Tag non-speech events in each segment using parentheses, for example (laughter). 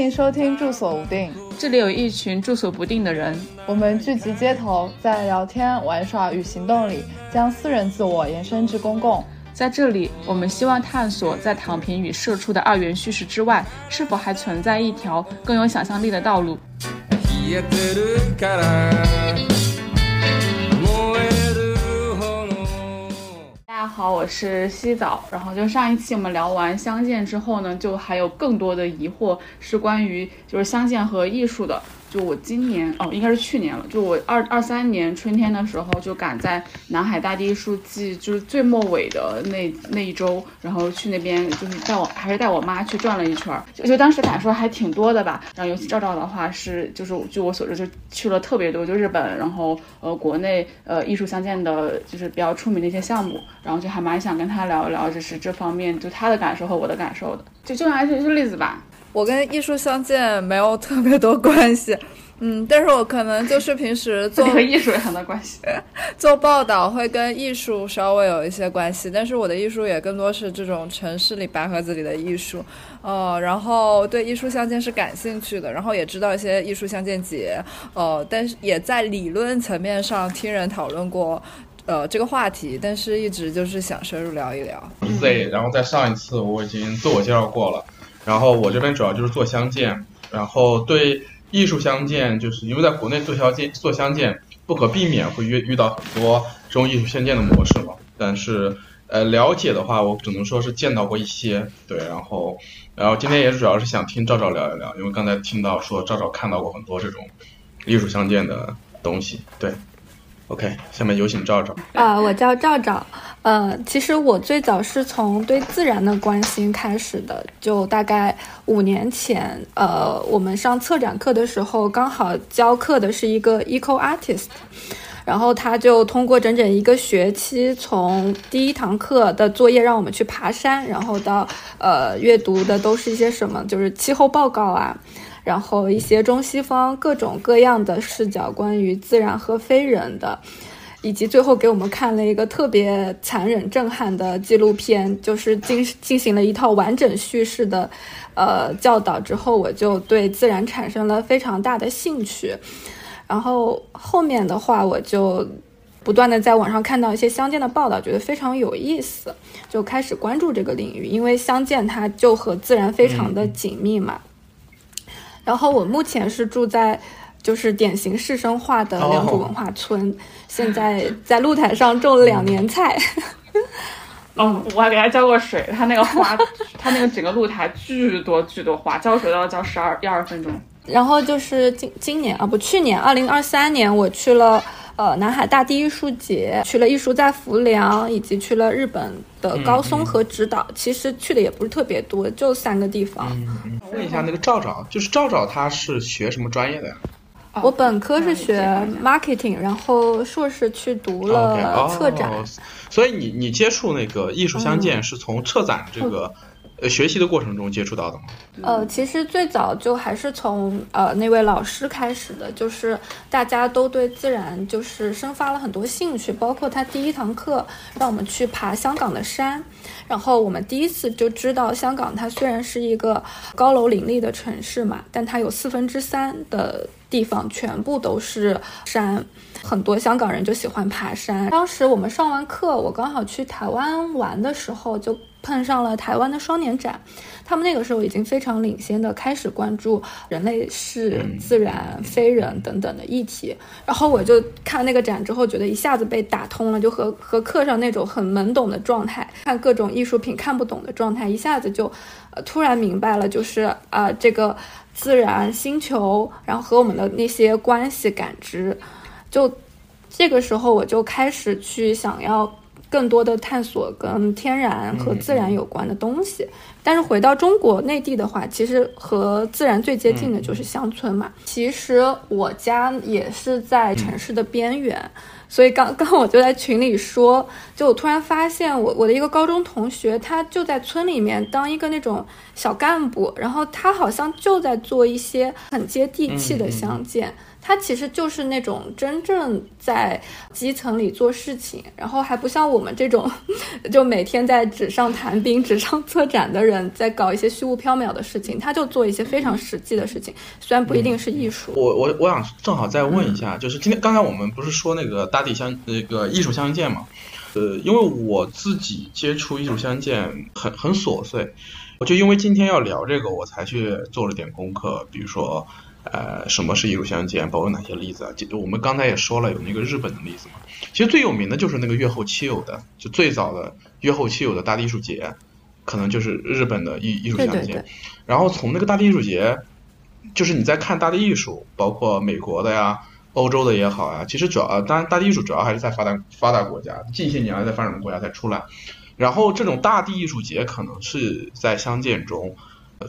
欢迎收听住所无定，这里有一群住所不定的人，我们聚集街头，在聊天、玩耍与行动里，将私人自我延伸至公共。在这里，我们希望探索，在躺平与社畜的二元叙事之外，是否还存在一条更有想象力的道路。大家好，我是西早。然后就上一期我们聊完相见之后呢，就还有更多的疑惑是关于就是相见和艺术的。就我今年哦，应该是去年了。就我二二三年春天的时候，就赶在南海大地艺术季就是最末尾的那那一周，然后去那边就是带我还是带我妈去转了一圈，就就当时感受还挺多的吧。然后尤其赵赵的话是就是据我所知就去了特别多，就日本，然后呃国内呃艺术相见的就是比较出名的一些项目，然后就还蛮想跟他聊一聊，就是这方面就他的感受和我的感受的。就就拿这个例子吧。我跟艺术相见没有特别多关系，(laughs) 嗯，但是我可能就是平时做 (laughs) 和艺术有很多关系，(laughs) 做报道会跟艺术稍微有一些关系，但是我的艺术也更多是这种城市里白盒子里的艺术，呃，然后对艺术相见是感兴趣的，然后也知道一些艺术相见节，呃，但是也在理论层面上听人讨论过，呃，这个话题，但是一直就是想深入聊一聊。Z，然后在上一次我已经自我介绍过了。然后我这边主要就是做相见，然后对艺术相见，就是因为在国内做相见做相见不可避免会遇遇到很多这种艺术相见的模式嘛。但是呃了解的话，我只能说是见到过一些，对。然后然后今天也主要是想听赵赵聊一聊，因为刚才听到说赵赵看到过很多这种艺术相见的东西，对。OK，下面有请赵赵。啊，我叫赵赵。呃，其实我最早是从对自然的关心开始的，就大概五年前。呃，我们上策展课的时候，刚好教课的是一个 eco artist，然后他就通过整整一个学期，从第一堂课的作业让我们去爬山，然后到呃阅读的都是一些什么，就是气候报告啊。然后一些中西方各种各样的视角，关于自然和非人的，以及最后给我们看了一个特别残忍震撼的纪录片，就是进进行了一套完整叙事的，呃教导之后，我就对自然产生了非常大的兴趣。然后后面的话，我就不断的在网上看到一些相见的报道，觉得非常有意思，就开始关注这个领域，因为相见它就和自然非常的紧密嘛。然后我目前是住在，就是典型市生化的良渚文化村，现在在露台上种了两年菜。嗯，(laughs) 我还给他浇过水，他那个花，(laughs) 他那个整个露台巨多巨多花，浇水都要浇十二一二分钟。然后就是今今年啊，不，去年二零二三年我去了。呃，南海大地艺术节去了艺术在浮梁，以及去了日本的高松和直岛。其实去的也不是特别多，就三个地方。问一下那个赵赵，就是赵赵他是学什么专业的呀？我本科是学 marketing，然后硕士去读了策展。所以你你接触那个艺术相见是从策展这个。呃，学习的过程中接触到的吗？呃，其实最早就还是从呃那位老师开始的，就是大家都对自然就是生发了很多兴趣，包括他第一堂课让我们去爬香港的山，然后我们第一次就知道香港它虽然是一个高楼林立的城市嘛，但它有四分之三的地方全部都是山，很多香港人就喜欢爬山。当时我们上完课，我刚好去台湾玩的时候就。碰上了台湾的双年展，他们那个时候已经非常领先的开始关注人类是自然、非人等等的议题。然后我就看那个展之后，觉得一下子被打通了，就和和课上那种很懵懂的状态，看各种艺术品看不懂的状态，一下子就呃突然明白了，就是啊这个自然星球，然后和我们的那些关系感知，就这个时候我就开始去想要。更多的探索跟天然和自然有关的东西，但是回到中国内地的话，其实和自然最接近的就是乡村嘛。其实我家也是在城市的边缘，所以刚 (laughs) 刚我就在群里说，就我突然发现我我的一个高中同学，他就在村里面当一个那种小干部，然后他好像就在做一些很接地气的相见。他其实就是那种真正在基层里做事情，然后还不像我们这种，就每天在纸上谈兵、纸上策展的人，在搞一些虚无缥缈的事情。他就做一些非常实际的事情，虽然不一定是艺术。我我我想正好再问一下，就是今天刚才我们不是说那个大地相那个艺术相见嘛？呃，因为我自己接触艺术相见很很琐碎，我就因为今天要聊这个，我才去做了点功课，比如说。呃，什么是艺术相见？包括哪些例子啊？就我们刚才也说了，有那个日本的例子嘛。其实最有名的就是那个月后七友的，就最早的月后七友的大地艺术节，可能就是日本的艺艺术相见。然后从那个大地艺术节，就是你在看大地艺术，包括美国的呀、欧洲的也好呀，其实主要当然大地艺术主要还是在发达发达国家，近些年来在发展中国家才出来。然后这种大地艺术节可能是在相见中。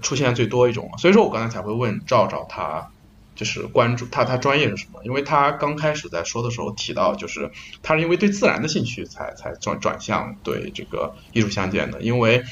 出现最多一种，所以说我刚才才会问赵赵他，就是关注他他专业是什么？因为他刚开始在说的时候提到，就是他是因为对自然的兴趣才才转转向对这个艺术相见的。因为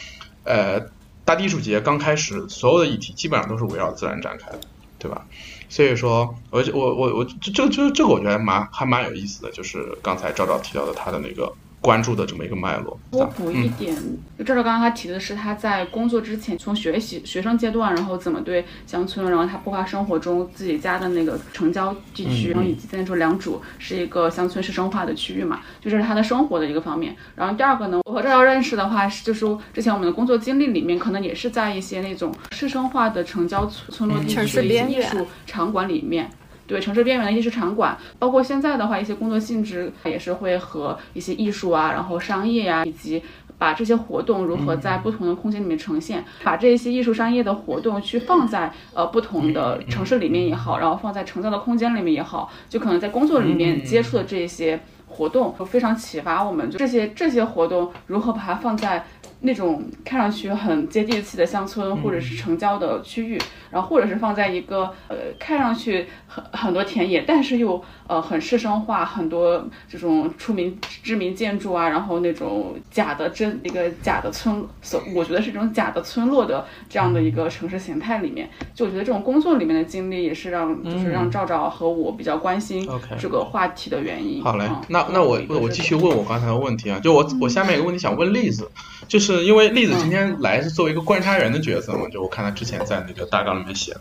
呃，大地艺术节刚开始所有的议题基本上都是围绕自然展开的，对吧？所以说，我我我我这这这这个我觉得蛮还蛮有意思的，就是刚才赵赵提到的他的那个。关注的这么一个脉络。我补一点，就这是刚刚他提的是他在工作之前，从学习学生阶段，然后怎么对乡村，然后他包括生活中自己家的那个城郊地区，然后以及现在说良渚是一个乡村市生化的区域嘛，就这是他的生活的一个方面。然后第二个呢，我和赵赵认识的话，是就是之前我们的工作经历里面，可能也是在一些那种市生化的城郊村村落地区的一些艺术场馆里面。对城市边缘的艺术场馆，包括现在的话，一些工作性质也是会和一些艺术啊，然后商业呀，以及把这些活动如何在不同的空间里面呈现，把这些艺术商业的活动去放在呃不同的城市里面也好，然后放在城郊的空间里面也好，就可能在工作里面接触的这些活动，都非常启发我们。就这些这些活动如何把它放在。那种看上去很接地气的乡村或者是城郊的区域，然后或者是放在一个呃看上去很很多田野，但是又呃很市生化，很多这种出名知名建筑啊，然后那种假的真一个假的村，所我觉得是一种假的村落的这样的一个城市形态里面，就我觉得这种工作里面的经历也是让就是让赵赵和我比较关心这个话题的原因。好嘞，那那我我继续问我刚才的问题啊，就我我下面有个问题想问栗子，就是。是因为栗子今天来是作为一个观察员的角色嘛？就我看他之前在那个大纲里面写，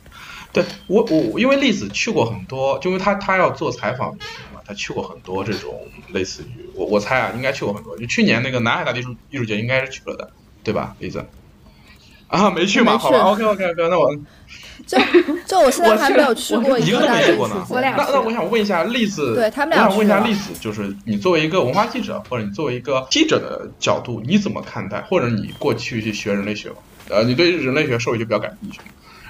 对我我因为栗子去过很多，就因为他他要做采访嘛，他去过很多这种类似于我我猜啊，应该去过很多。就去年那个南海大地艺术艺术节应该是去了的，对吧？栗子啊，没去吗？好吧，OK OK OK，那我。就就我 (laughs) 现在还没有去过一个都没去过呢。那那我想问一下栗子，对他们俩，我想问一下栗子，就是你作为一个文化记者，或者你作为一个记者的角度，你怎么看待？或者你过去去学人类学，呃，你对人类学社会就比较感兴趣。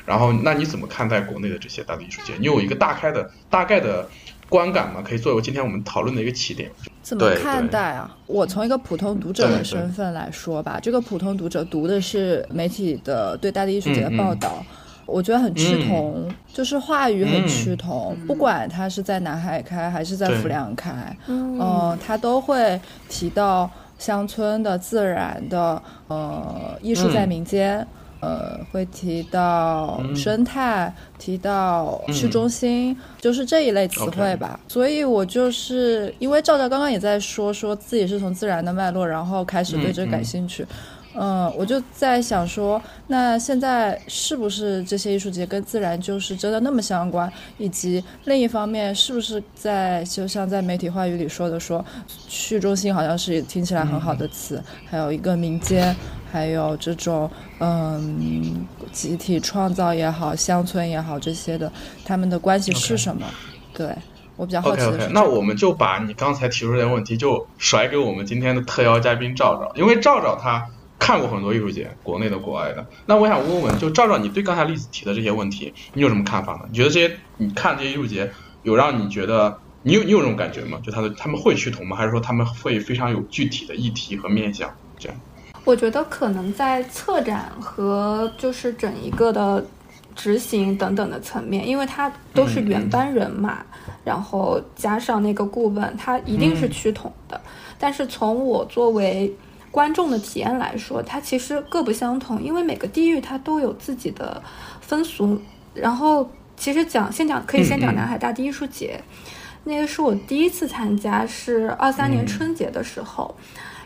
然后，那你怎么看待国内的这些大地艺术界？你有一个大概的大概的观感吗？可以作为今天我们讨论的一个起点。怎么看待啊？我从一个普通读者的身份来说吧，这个普通读者读的是媒体的对大地艺术节的报道。我觉得很趋同，就是话语很趋同，不管他是在南海开还是在浮梁开，嗯，他都会提到乡村的自然的，呃，艺术在民间，呃，会提到生态，提到市中心，就是这一类词汇吧。所以我就是因为赵赵刚刚也在说，说自己是从自然的脉络，然后开始对这感兴趣。嗯，我就在想说，那现在是不是这些艺术节跟自然就是真的那么相关？以及另一方面，是不是在就像在媒体话语里说的，说去中心好像是听起来很好的词，还有一个民间，还有这种嗯集体创造也好，乡村也好这些的，他们的关系是什么？对我比较好奇。OK OK，那我们就把你刚才提出的问题就甩给我们今天的特邀嘉宾赵赵，因为赵赵他。看过很多艺术节，国内的、国外的。那我想问问，就赵赵，你对刚才例子提的这些问题，你有什么看法呢？你觉得这些你看这些艺术节，有让你觉得你有你有这种感觉吗？就他的他们会趋同吗？还是说他们会非常有具体的议题和面向？这样？我觉得可能在策展和就是整一个的。执行等等的层面，因为它都是原班人马，然后加上那个顾问，它一定是趋同的。但是从我作为观众的体验来说，它其实各不相同，因为每个地域它都有自己的风俗。然后其实讲先讲可以先讲南海大地艺术节，那个是我第一次参加，是二三年春节的时候。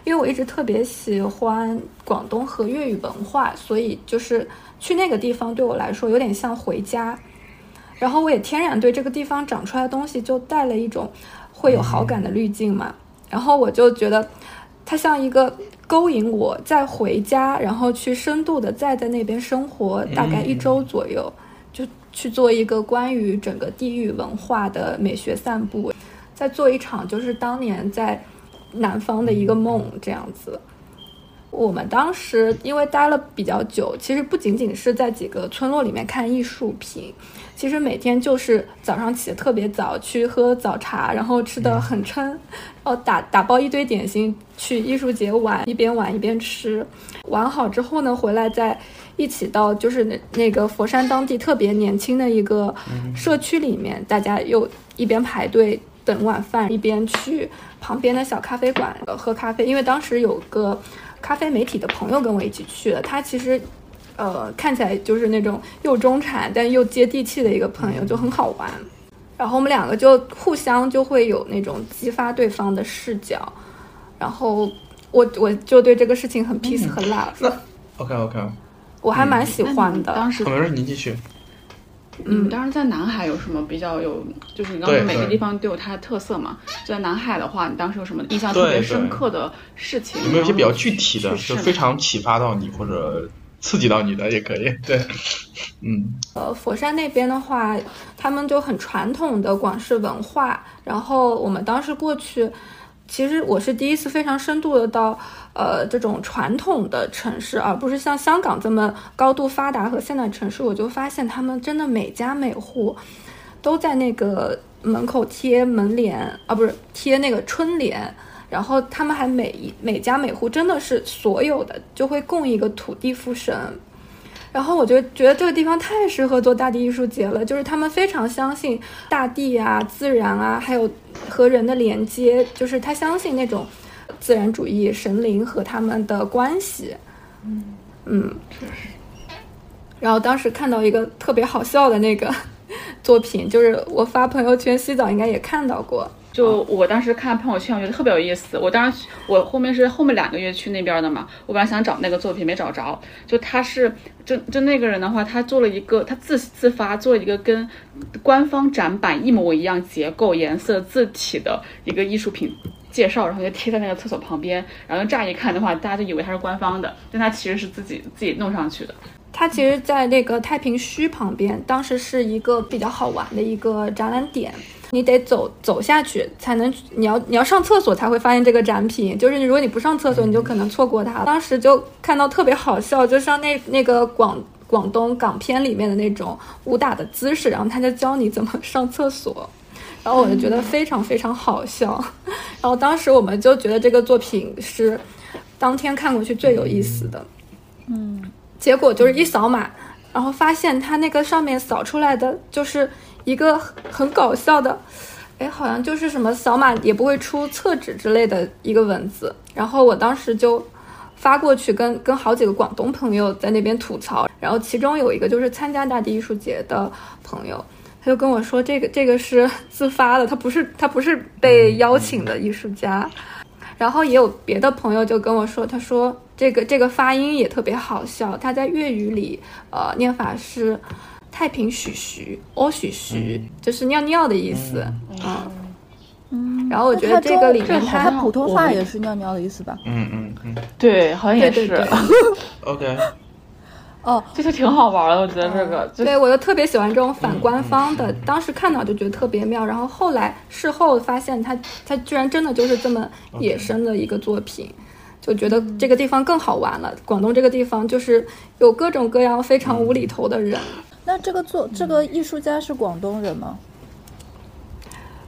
因为我一直特别喜欢广东和粤语文化，所以就是去那个地方对我来说有点像回家。然后我也天然对这个地方长出来的东西就带了一种会有好感的滤镜嘛。然后我就觉得它像一个勾引我再回家，然后去深度的再在那边生活大概一周左右，就去做一个关于整个地域文化的美学散步，再做一场就是当年在。南方的一个梦这样子，我们当时因为待了比较久，其实不仅仅是在几个村落里面看艺术品，其实每天就是早上起得特别早去喝早茶，然后吃的很撑，哦打打包一堆点心去艺术节玩，一边玩一边吃，玩好之后呢，回来再一起到就是那那个佛山当地特别年轻的一个社区里面，大家又一边排队。等晚饭，一边去旁边的小咖啡馆喝咖啡，因为当时有个咖啡媒体的朋友跟我一起去的，他其实，呃，看起来就是那种又中产但又接地气的一个朋友，就很好玩。然后我们两个就互相就会有那种激发对方的视角，然后我我就对这个事情很 peace 很 love。OK OK，我还蛮喜欢的。当时没事，您继续。嗯，当时在南海有什么比较有，就是你刚说每个地方都有它的特色嘛。就在南海的话，你当时有什么印象特别深刻的事情？有没有一些比较具体的，就非常启发到你或者刺激到你的也可以？对，嗯。呃，佛山那边的话，他们就很传统的广式文化，然后我们当时过去。其实我是第一次非常深度的到，呃，这种传统的城市，而不是像香港这么高度发达和现代城市。我就发现他们真的每家每户，都在那个门口贴门帘啊，不是贴那个春联，然后他们还每一每家每户真的是所有的就会供一个土地父神。然后我就觉得这个地方太适合做大地艺术节了，就是他们非常相信大地啊、自然啊，还有和人的连接，就是他相信那种自然主义、神灵和他们的关系。嗯嗯，然后当时看到一个特别好笑的那个作品，就是我发朋友圈，洗澡应该也看到过。就我当时看朋友圈，我觉得特别有意思。我当时我后面是后面两个月去那边的嘛，我本来想找那个作品没找着。就他是就就那个人的话，他做了一个他自自发做了一个跟官方展板一模一样结构、颜色、字体的一个艺术品介绍，然后就贴在那个厕所旁边。然后乍一看的话，大家就以为他是官方的，但他其实是自己自己弄上去的。他其实，在那个太平墟旁边，当时是一个比较好玩的一个展览点。你得走走下去才能，你要你要上厕所才会发现这个展品。就是如果你不上厕所，你就可能错过它。当时就看到特别好笑，就像那那个广广东港片里面的那种武打的姿势，然后他就教你怎么上厕所，然后我就觉得非常非常好笑。(laughs) 然后当时我们就觉得这个作品是当天看过去最有意思的。嗯，结果就是一扫码，然后发现它那个上面扫出来的就是。一个很搞笑的，哎，好像就是什么扫码也不会出厕纸之类的一个文字，然后我当时就发过去，跟跟好几个广东朋友在那边吐槽，然后其中有一个就是参加大地艺术节的朋友，他就跟我说这个这个是自发的，他不是他不是被邀请的艺术家，然后也有别的朋友就跟我说，他说这个这个发音也特别好笑，他在粤语里呃念法是。太平许徐，哦许徐，就是尿尿的意思。嗯嗯。然后我觉得这个里面，它普通话也是尿尿的意思吧？嗯嗯嗯。对，好像也是。(laughs) OK。哦，这就挺好玩的，我觉得这个。对，我就特别喜欢这种反官方的，当时看到就觉得特别妙。然后后来事后发现，它它居然真的就是这么野生的一个作品，就觉得这个地方更好玩了。广东这个地方就是有各种各样非常无厘头的人。那这个作这个艺术家是广东人吗？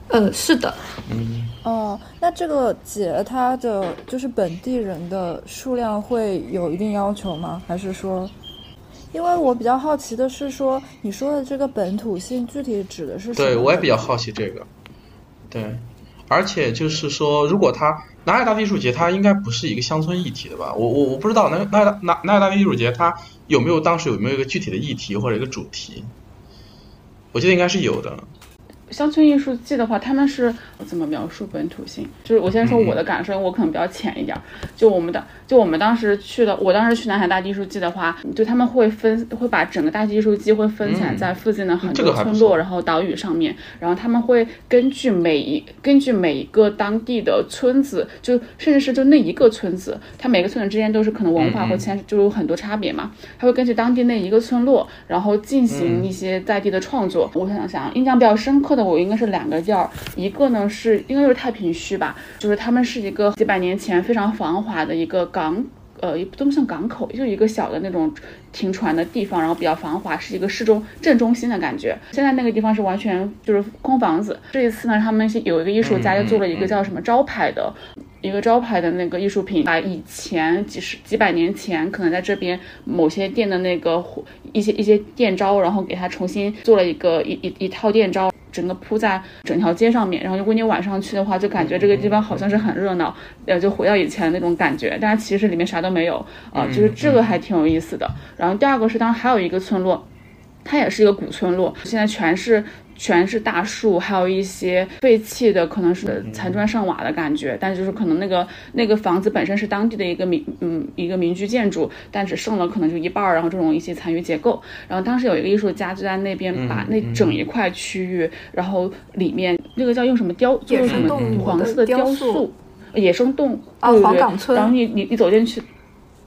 呃，是的。嗯。哦，那这个节他的就是本地人的数量会有一定要求吗？还是说，因为我比较好奇的是说，你说的这个本土性具体指的是什么？对我也比较好奇这个。对，而且就是说，如果它南海大地艺术节，它应该不是一个乡村议题的吧？我我我不知道南南南南海大地艺术节它有没有当时有没有一个具体的议题或者一个主题？我记得应该是有的。乡村艺术季的话，他们是怎么描述本土性？就是我先说我的感受，我可能比较浅一点儿。就我们的，就我们当时去的，我当时去南海大地艺术季的话，就他们会分，会把整个大地艺术季会分散在附近的很多村落，然后岛屿上面，然后他们会根据每一根据每一个当地的村子，就甚至是就那一个村子，它每个村子之间都是可能文化或牵就有很多差别嘛。他会根据当地那一个村落，然后进行一些在地的创作。我想想，印象比较深刻的。我应该是两个地儿，一个呢是应该就是太平区吧，就是他们是一个几百年前非常繁华的一个港，呃，也不都像港口，就一个小的那种停船的地方，然后比较繁华，是一个市中正中心的感觉。现在那个地方是完全就是空房子。这一次呢，他们有一个艺术家就做了一个叫什么招牌的一个招牌的那个艺术品，把以前几十几百年前可能在这边某些店的那个一些一些店招，然后给它重新做了一个一一一套店招。整个铺在整条街上面，然后如果你晚上去的话，就感觉这个地方好像是很热闹，呃，就回到以前那种感觉。但是其实里面啥都没有啊，就是这个还挺有意思的。然后第二个是，当然还有一个村落，它也是一个古村落，现在全是。全是大树，还有一些废弃的，可能是残砖上瓦的感觉。但就是可能那个那个房子本身是当地的一个民嗯一个民居建筑，但只剩了可能就一半儿，然后这种一些残余结构。然后当时有一个艺术家就在那边把那整一块区域，然后里面那个叫用什么雕做什么黄色的雕塑，野生动物啊黄岗村。然后你你你走进去。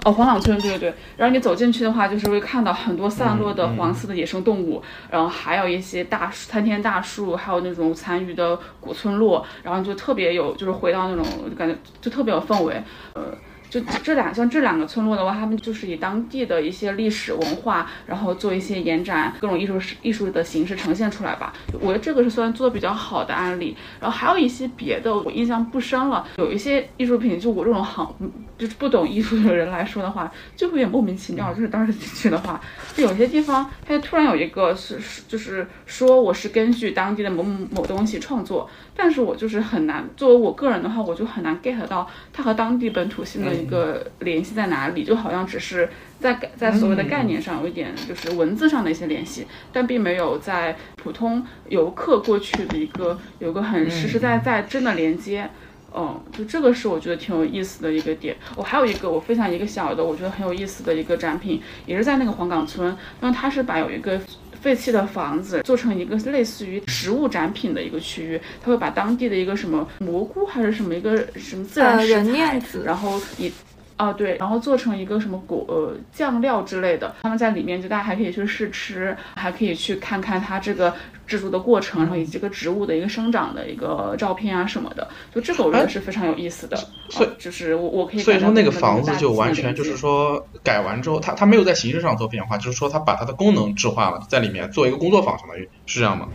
哦，黄岗村，对对对。然后你走进去的话，就是会看到很多散落的黄色的野生动物，然后还有一些大树、参天大树，还有那种残余的古村落，然后就特别有，就是回到那种感觉，就特别有氛围，呃。就这两像这两个村落的话，他们就是以当地的一些历史文化，然后做一些延展，各种艺术艺术的形式呈现出来吧。我觉得这个是算做的比较好的案例。然后还有一些别的，我印象不深了。有一些艺术品，就我这种行就是不懂艺术的人来说的话，就会有点莫名其妙。就是当时进去的话，就有些地方它突然有一个是就是说我是根据当地的某某某东西创作。但是我就是很难，作为我个人的话，我就很难 get 到它和当地本土性的一个联系在哪里，就好像只是在在所谓的概念上有一点就是文字上的一些联系，但并没有在普通游客过去的一个有个很实实在在真的连接。嗯，就这个是我觉得挺有意思的一个点。我还有一个我分享一个小的，我觉得很有意思的一个展品，也是在那个黄岗村，那它是把有一个。废弃的房子做成一个类似于食物展品的一个区域，他会把当地的一个什么蘑菇还是什么一个什么自然食材，然后以。哦，对，然后做成一个什么果呃酱料之类的，他们在里面就大家还可以去试吃，还可以去看看它这个制作的过程，然后以及这个植物的一个生长的一个照片啊什么的，就这个我觉得是非常有意思的。所以就是我我可以所以说那个房子就完全就是说改完之后，它它没有在形式上做变化，就是说它把它的功能置换了，在里面做一个工作坊，相当于是这样吗？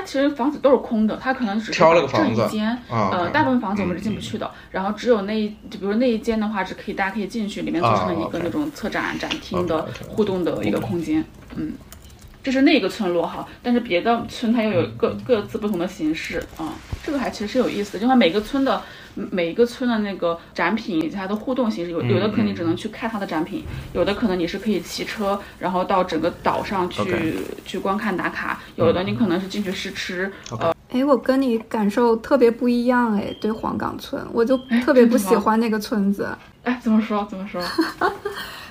它其实房子都是空的，它可能只是挑了个房子，呃，大部分房子我们是进不去的。然后只有那一，就比如那一间的话，是可以大家可以进去，里面做成了一个那种策展展厅的互动的一个空间。嗯，这是那个村落哈，但是别的村它又有各各自不同的形式啊，这个还其实是有意思的，就像每个村的。每一个村的那个展品以及它的互动形式，有有的可能你只能去看它的展品，有的可能你是可以骑车，然后到整个岛上去去观看打卡，有的你可能是进去试吃。呃，哎，我跟你感受特别不一样哎，对黄岗村，我就特别不喜欢那个村子。哎，怎么说？怎么说？(laughs)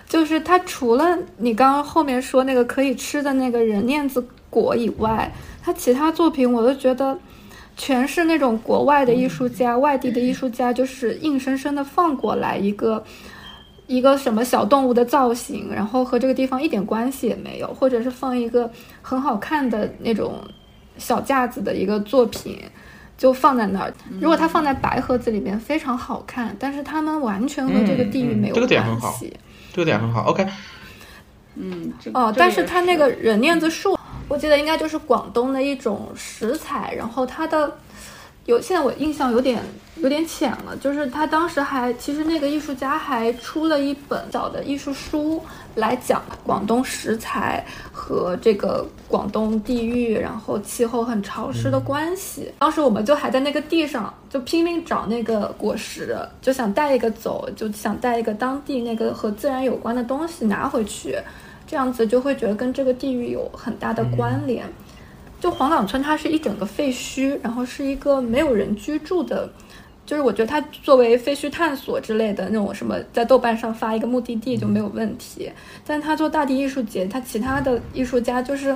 就是它除了你刚刚后面说那个可以吃的那个人链子果以外，他其他作品我都觉得。全是那种国外的艺术家，外地的艺术家，就是硬生生的放过来一个一个什么小动物的造型，然后和这个地方一点关系也没有，或者是放一个很好看的那种小架子的一个作品，就放在那儿。如果它放在白盒子里面，非常好看，但是他们完全和这个地域没有关系。这个点很好，OK。嗯，哦，但是它那个人念子树。我记得应该就是广东的一种食材，然后它的有现在我印象有点有点浅了，就是他当时还其实那个艺术家还出了一本小的艺术书来讲广东食材和这个广东地域，然后气候很潮湿的关系。当时我们就还在那个地上就拼命找那个果实，就想带一个走，就想带一个当地那个和自然有关的东西拿回去，这样子就会觉得跟这个地域有很大的关联。就黄岗村，它是一整个废墟，然后是一个没有人居住的，就是我觉得它作为废墟探索之类的那种什么，在豆瓣上发一个目的地就没有问题。但他做大地艺术节，他其他的艺术家就是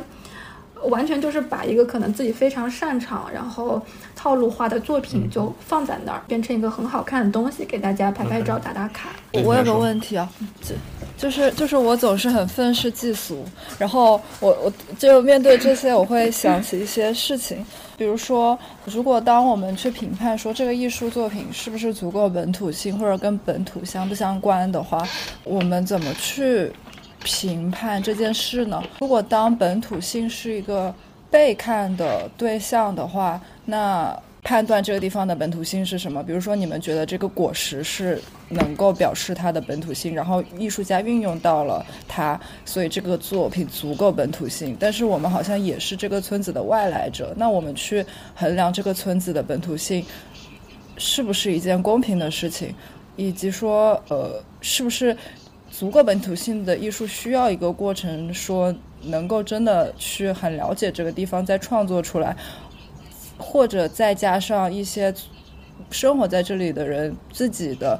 完全就是把一个可能自己非常擅长，然后套路化的作品就放在那儿，变成一个很好看的东西，给大家拍拍照、打打卡。我有个问题啊，就。就是就是我总是很愤世嫉俗，然后我我就面对这些，我会想起一些事情，比如说，如果当我们去评判说这个艺术作品是不是足够本土性或者跟本土相不相关的话，我们怎么去评判这件事呢？如果当本土性是一个被看的对象的话，那。判断这个地方的本土性是什么？比如说，你们觉得这个果实是能够表示它的本土性，然后艺术家运用到了它，所以这个作品足够本土性。但是我们好像也是这个村子的外来者，那我们去衡量这个村子的本土性，是不是一件公平的事情？以及说，呃，是不是足够本土性的艺术需要一个过程，说能够真的去很了解这个地方，再创作出来？或者再加上一些生活在这里的人自己的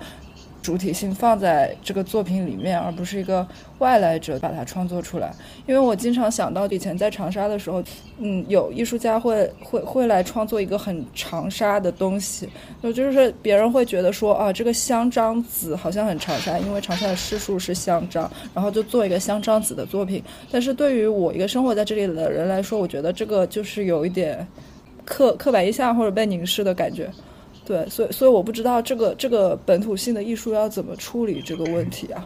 主体性放在这个作品里面，而不是一个外来者把它创作出来。因为我经常想到以前在长沙的时候，嗯，有艺术家会会会来创作一个很长沙的东西，就就是别人会觉得说啊，这个香樟子好像很长沙，因为长沙的市树是香樟，然后就做一个香樟子的作品。但是对于我一个生活在这里的人来说，我觉得这个就是有一点。刻刻板印象或者被凝视的感觉，对，所以所以我不知道这个这个本土性的艺术要怎么处理这个问题啊。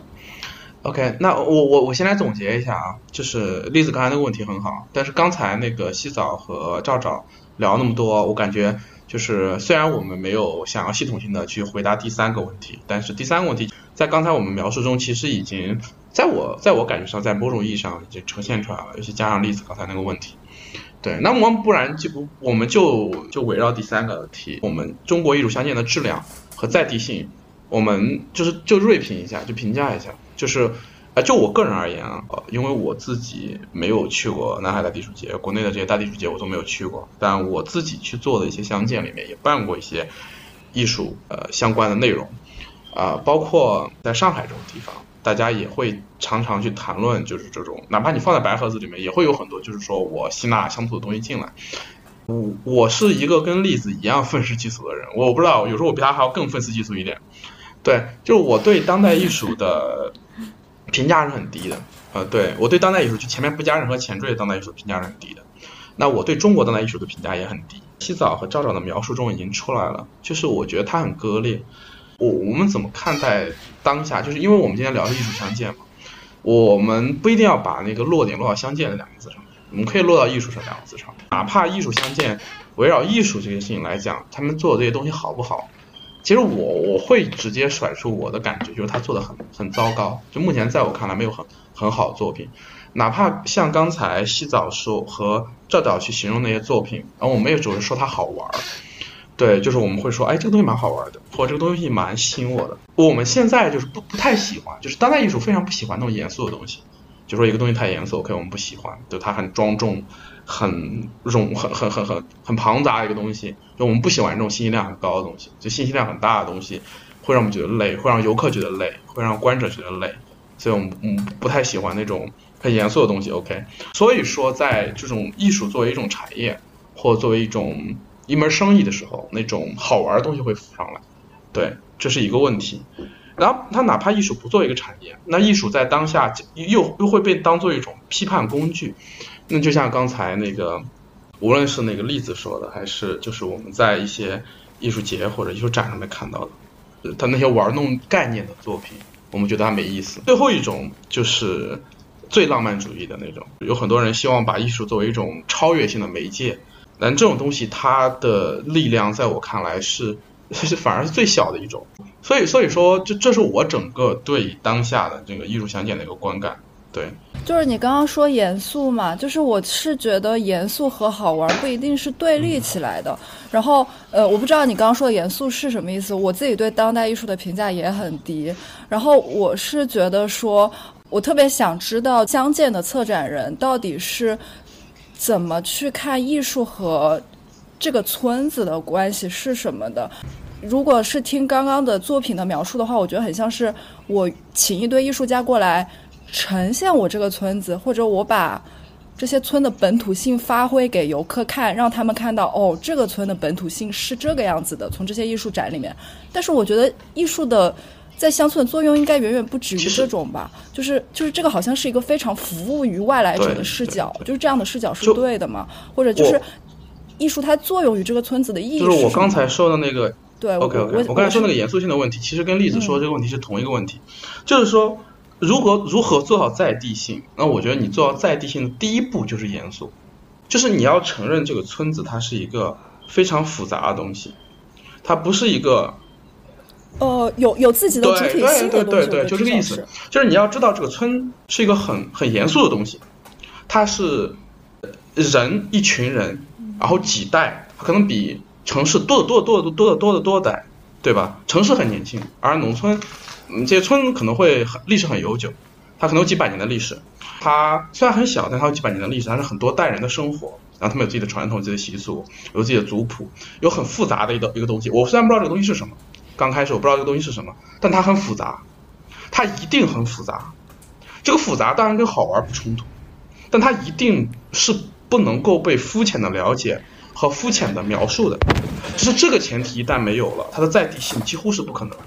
OK，那我我我先来总结一下啊，就是栗子刚才那个问题很好，但是刚才那个洗澡和赵赵聊那么多，我感觉就是虽然我们没有想要系统性的去回答第三个问题，但是第三个问题在刚才我们描述中其实已经在我在我感觉上在某种意义上已经呈现出来了，尤其加上栗子刚才那个问题。对，那我们不然就不我们就就围绕第三个题，我们中国艺术相见的质量和在地性，我们就是就锐评一下，就评价一下，就是啊，就我个人而言啊，因为我自己没有去过南海大地主节，国内的这些大地主节我都没有去过，但我自己去做的一些相见里面也办过一些艺术呃相关的内容，啊，包括在上海这种地方。大家也会常常去谈论，就是这种，哪怕你放在白盒子里面，也会有很多，就是说我吸纳乡土的东西进来。我我是一个跟栗子一样愤世嫉俗的人，我不知道，有时候我比他还要更愤世嫉俗一点。对，就是我对当代艺术的 (laughs) 评价是很低的。呃，对我对当代艺术就前面不加任何前缀的当代艺术评价是很低的。那我对中国当代艺术的评价也很低。洗澡和赵赵的描述中已经出来了，就是我觉得它很割裂。我我们怎么看待当下？就是因为我们今天聊的艺术相见嘛，我们不一定要把那个落点落到相见的两个字上面，我们可以落到艺术这两个字上。哪怕艺术相见，围绕艺术这件事情来讲，他们做的这些东西好不好？其实我我会直接甩出我的感觉，就是他做的很很糟糕。就目前在我看来，没有很很好的作品。哪怕像刚才洗澡说和赵导去形容那些作品，然后我们也只是说它好玩儿。对，就是我们会说，哎，这个东西蛮好玩的，或者这个东西蛮吸引我的。我们现在就是不不太喜欢，就是当代艺术非常不喜欢那种严肃的东西。就说一个东西太严肃，OK，我们不喜欢，就它很庄重、很冗、很很很很很庞杂一个东西。就我们不喜欢这种信息量很高的东西，就信息量很大的东西会让我们觉得累，会让游客觉得累，会让观者觉得累。所以我们嗯不太喜欢那种很严肃的东西，OK。所以说，在这种艺术作为一种产业，或作为一种一门生意的时候，那种好玩的东西会浮上来，对，这是一个问题。然后，它哪怕艺术不做一个产业，那艺术在当下又又会被当做一种批判工具。那就像刚才那个，无论是那个例子说的，还是就是我们在一些艺术节或者艺术展上面看到的，他那些玩弄概念的作品，我们觉得它没意思。最后一种就是最浪漫主义的那种，有很多人希望把艺术作为一种超越性的媒介。但这种东西它的力量在我看来是是反而是最小的一种。所以所以说，这这是我整个对当下的这个艺术相见的一个观感。对，就是你刚刚说严肃嘛，就是我是觉得严肃和好玩不一定是对立起来的。然后，呃，我不知道你刚刚说的严肃是什么意思。我自己对当代艺术的评价也很低。然后我是觉得说，我特别想知道相见的策展人到底是怎么去看艺术和这个村子的关系是什么的。如果是听刚刚的作品的描述的话，我觉得很像是我请一堆艺术家过来。呈现我这个村子，或者我把这些村的本土性发挥给游客看，让他们看到哦，这个村的本土性是这个样子的。从这些艺术展里面，但是我觉得艺术的在乡村的作用应该远远不止于这种吧。就是就是这个好像是一个非常服务于外来者的视角，就是这样的视角是对的吗？或者就是艺术它作用于这个村子的意义？就是我刚才说的那个，对，OK OK，我刚才说那个严肃性的问题，其实跟栗子说这个问题是同一个问题，就是说。如何如何做好在地性？那我觉得你做到在地性的第一步就是严肃，就是你要承认这个村子它是一个非常复杂的东西，它不是一个，呃，有有自己的主体性的东西。对对对对，就这个意思。就是你要知道这个村是一个很很严肃的东西，它是人一群人，然后几代，可能比城市多得多得多得多得多得多代，对吧？城市很年轻，而农村。嗯，这些村可能会很历史很悠久，它可能有几百年的历史。它虽然很小，但它有几百年的历史，它是很多代人的生活。然后他们有自己的传统、自己的习俗，有自己的族谱，有很复杂的一个一个东西。我虽然不知道这个东西是什么，刚开始我不知道这个东西是什么，但它很复杂，它一定很复杂。这个复杂当然跟好玩不冲突，但它一定是不能够被肤浅的了解和肤浅的描述的。就是这个前提一旦没有了，它的在地性几乎是不可能。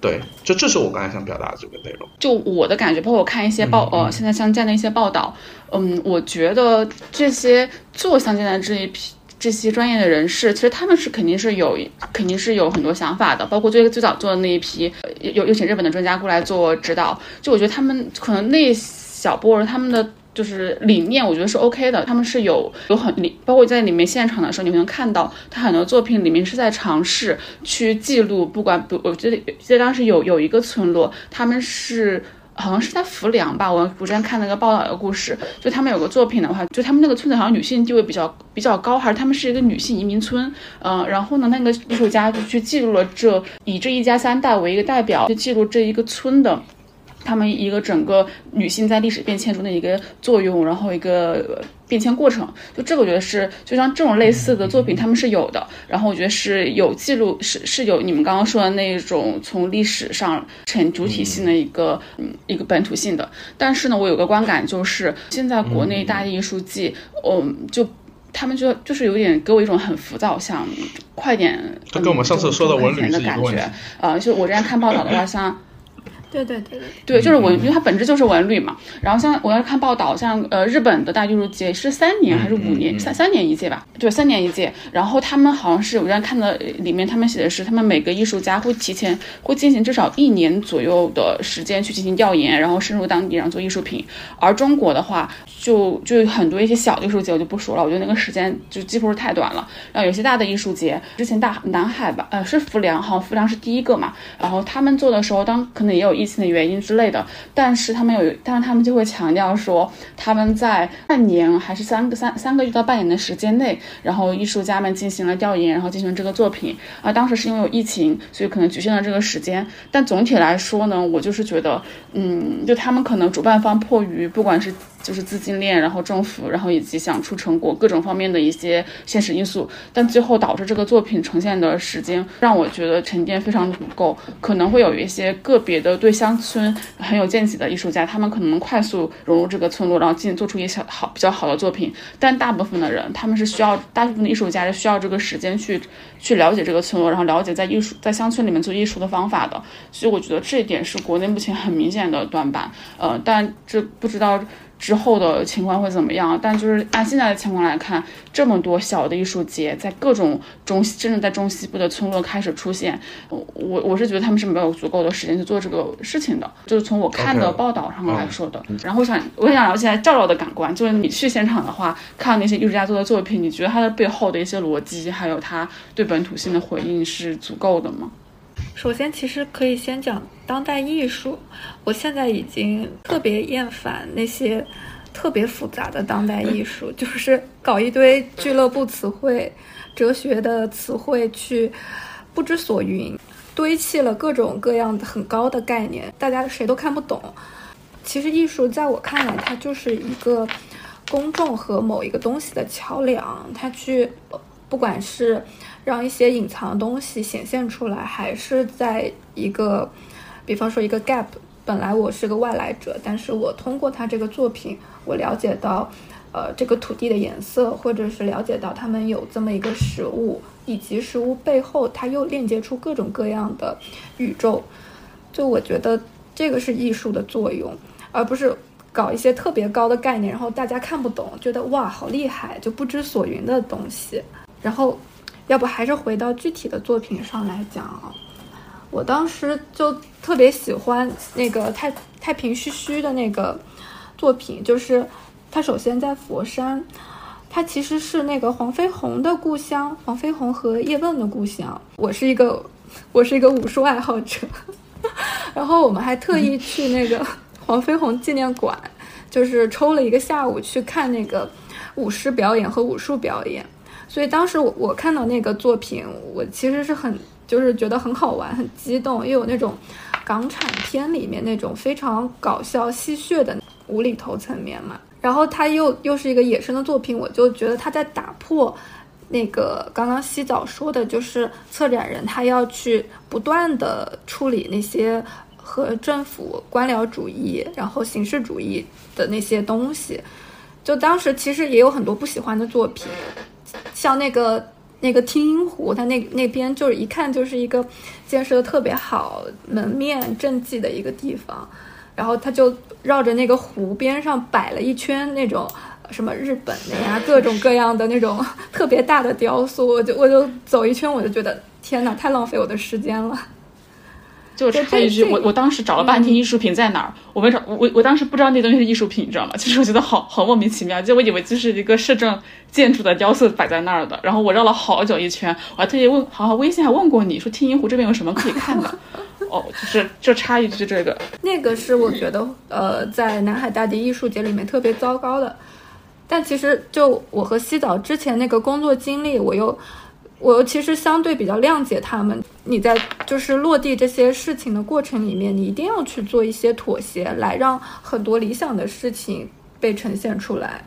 对，这这是我刚才想表达的这个内容。就我的感觉，包括我看一些报，呃，现在相见的一些报道，嗯，我觉得这些做相见的这一批这些专业的人士，其实他们是肯定是有，肯定是有很多想法的。包括最最早做的那一批，有有请日本的专家过来做指导。就我觉得他们可能那小波人他们的。就是理念，我觉得是 OK 的。他们是有有很，包括在里面现场的时候，你们能看到他很多作品里面是在尝试去记录，不管不，我记得记得当时有有一个村落，他们是好像是在浮梁吧。我我之前看那个报道的故事，就他们有个作品的话，就他们那个村子好像女性地位比较比较高，还是他们是一个女性移民村。嗯，然后呢，那个艺术家就去记录了这以这一家三代为一个代表，就记录这一个村的。他们一个整个女性在历史变迁中的一个作用，然后一个变迁过程，就这个我觉得是，就像这种类似的作品，他们是有的。然后我觉得是有记录，是是有你们刚刚说的那种从历史上成主体性的一个嗯一个本土性的。但是呢，我有个观感就是，现在国内大艺术季，嗯，就他们就就是有点给我一种很浮躁，想快点，跟我们上次说的文旅的感觉。呃，就我之前看报道的话，像。对对对对，对，就是文，因为它本质就是文旅嘛。然后像我要看报道，像呃日本的大艺术节是三年还是五年？三三年一届吧？对，三年一届。然后他们好像是我这样看的里面，他们写的是他们每个艺术家会提前会进行至少一年左右的时间去进行调研，然后深入当地，然后做艺术品。而中国的话，就就很多一些小的艺术节我就不说了，我觉得那个时间就几乎是太短了。然后有些大的艺术节，之前大南海吧，呃是浮梁，好像浮梁是第一个嘛。然后他们做的时候，当可能也有。疫情的原因之类的，但是他们有，但是他们就会强调说，他们在半年还是三个三三个月到半年的时间内，然后艺术家们进行了调研，然后进行这个作品。啊，当时是因为有疫情，所以可能局限了这个时间。但总体来说呢，我就是觉得，嗯，就他们可能主办方迫于不管是。就是资金链，然后政府，然后以及想出成果各种方面的一些现实因素，但最后导致这个作品呈现的时间让我觉得沉淀非常的不够。可能会有一些个别的对乡村很有见解的艺术家，他们可能快速融入这个村落，然后进做出一些好比较好的作品。但大部分的人，他们是需要大部分的艺术家是需要这个时间去去了解这个村落，然后了解在艺术在乡村里面做艺术的方法的。所以我觉得这一点是国内目前很明显的短板。呃，但这不知道。之后的情况会怎么样。但就是按现在的情况来看，这么多小的艺术节在各种中西，甚至在中西部的村落开始出现，我我是觉得他们是没有足够的时间去做这个事情的。就是从我看的报道上来说的。然后我想，我想了解赵赵的感官，就是你去现场的话，看那些艺术家做的作品，你觉得他的背后的一些逻辑，还有他对本土性的回应是足够的吗？首先，其实可以先讲当代艺术。我现在已经特别厌烦那些特别复杂的当代艺术，(laughs) 就是搞一堆俱乐部词汇、哲学的词汇去不知所云，堆砌了各种各样的很高的概念，大家谁都看不懂。其实艺术在我看来，它就是一个公众和某一个东西的桥梁，它去不管是。让一些隐藏的东西显现出来，还是在一个，比方说一个 gap。本来我是个外来者，但是我通过他这个作品，我了解到，呃，这个土地的颜色，或者是了解到他们有这么一个食物，以及食物背后，它又链接出各种各样的宇宙。就我觉得这个是艺术的作用，而不是搞一些特别高的概念，然后大家看不懂，觉得哇好厉害，就不知所云的东西，然后。要不还是回到具体的作品上来讲啊，我当时就特别喜欢那个太太平虚虚的那个作品，就是他首先在佛山，他其实是那个黄飞鸿的故乡，黄飞鸿和叶问的故乡。我是一个我是一个武术爱好者，(laughs) 然后我们还特意去那个黄飞鸿纪念馆，就是抽了一个下午去看那个舞狮表演和武术表演。所以当时我我看到那个作品，我其实是很就是觉得很好玩、很激动，又有那种港产片里面那种非常搞笑戏谑的无厘头层面嘛。然后他又又是一个野生的作品，我就觉得他在打破那个刚刚西早说的，就是策展人他要去不断的处理那些和政府官僚主义、然后形式主义的那些东西。就当时其实也有很多不喜欢的作品。像那个那个听音湖，它那那边就是一看就是一个建设的特别好、门面政绩的一个地方，然后它就绕着那个湖边上摆了一圈那种什么日本的呀，各种各样的那种特别大的雕塑，我就我就走一圈，我就觉得天哪，太浪费我的时间了。就插一句，我我当时找了半天艺术品在哪儿，我没找，我我当时不知道那东西是艺术品，你知道吗？其实我觉得好好莫名其妙，就我以为就是一个市政建筑的雕塑摆在那儿的，然后我绕了好久一圈，我还特意问，好好微信还问过你说听音湖这边有什么可以看的，(laughs) 哦，就是就插一句这个，那个是我觉得呃在南海大地艺术节里面特别糟糕的，但其实就我和西岛之前那个工作经历，我又。我其实相对比较谅解他们。你在就是落地这些事情的过程里面，你一定要去做一些妥协，来让很多理想的事情被呈现出来。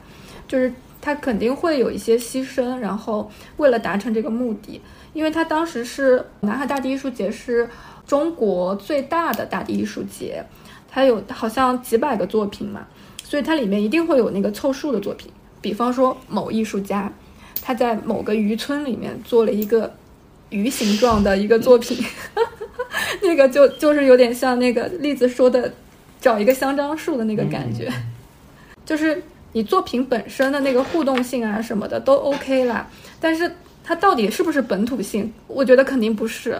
就是他肯定会有一些牺牲，然后为了达成这个目的，因为他当时是南海大地艺术节是中国最大的大地艺术节，它有好像几百个作品嘛，所以它里面一定会有那个凑数的作品。比方说某艺术家。他在某个渔村里面做了一个鱼形状的一个作品，(laughs) 那个就就是有点像那个栗子说的，找一个香樟树的那个感觉，就是你作品本身的那个互动性啊什么的都 OK 啦，但是它到底是不是本土性？我觉得肯定不是。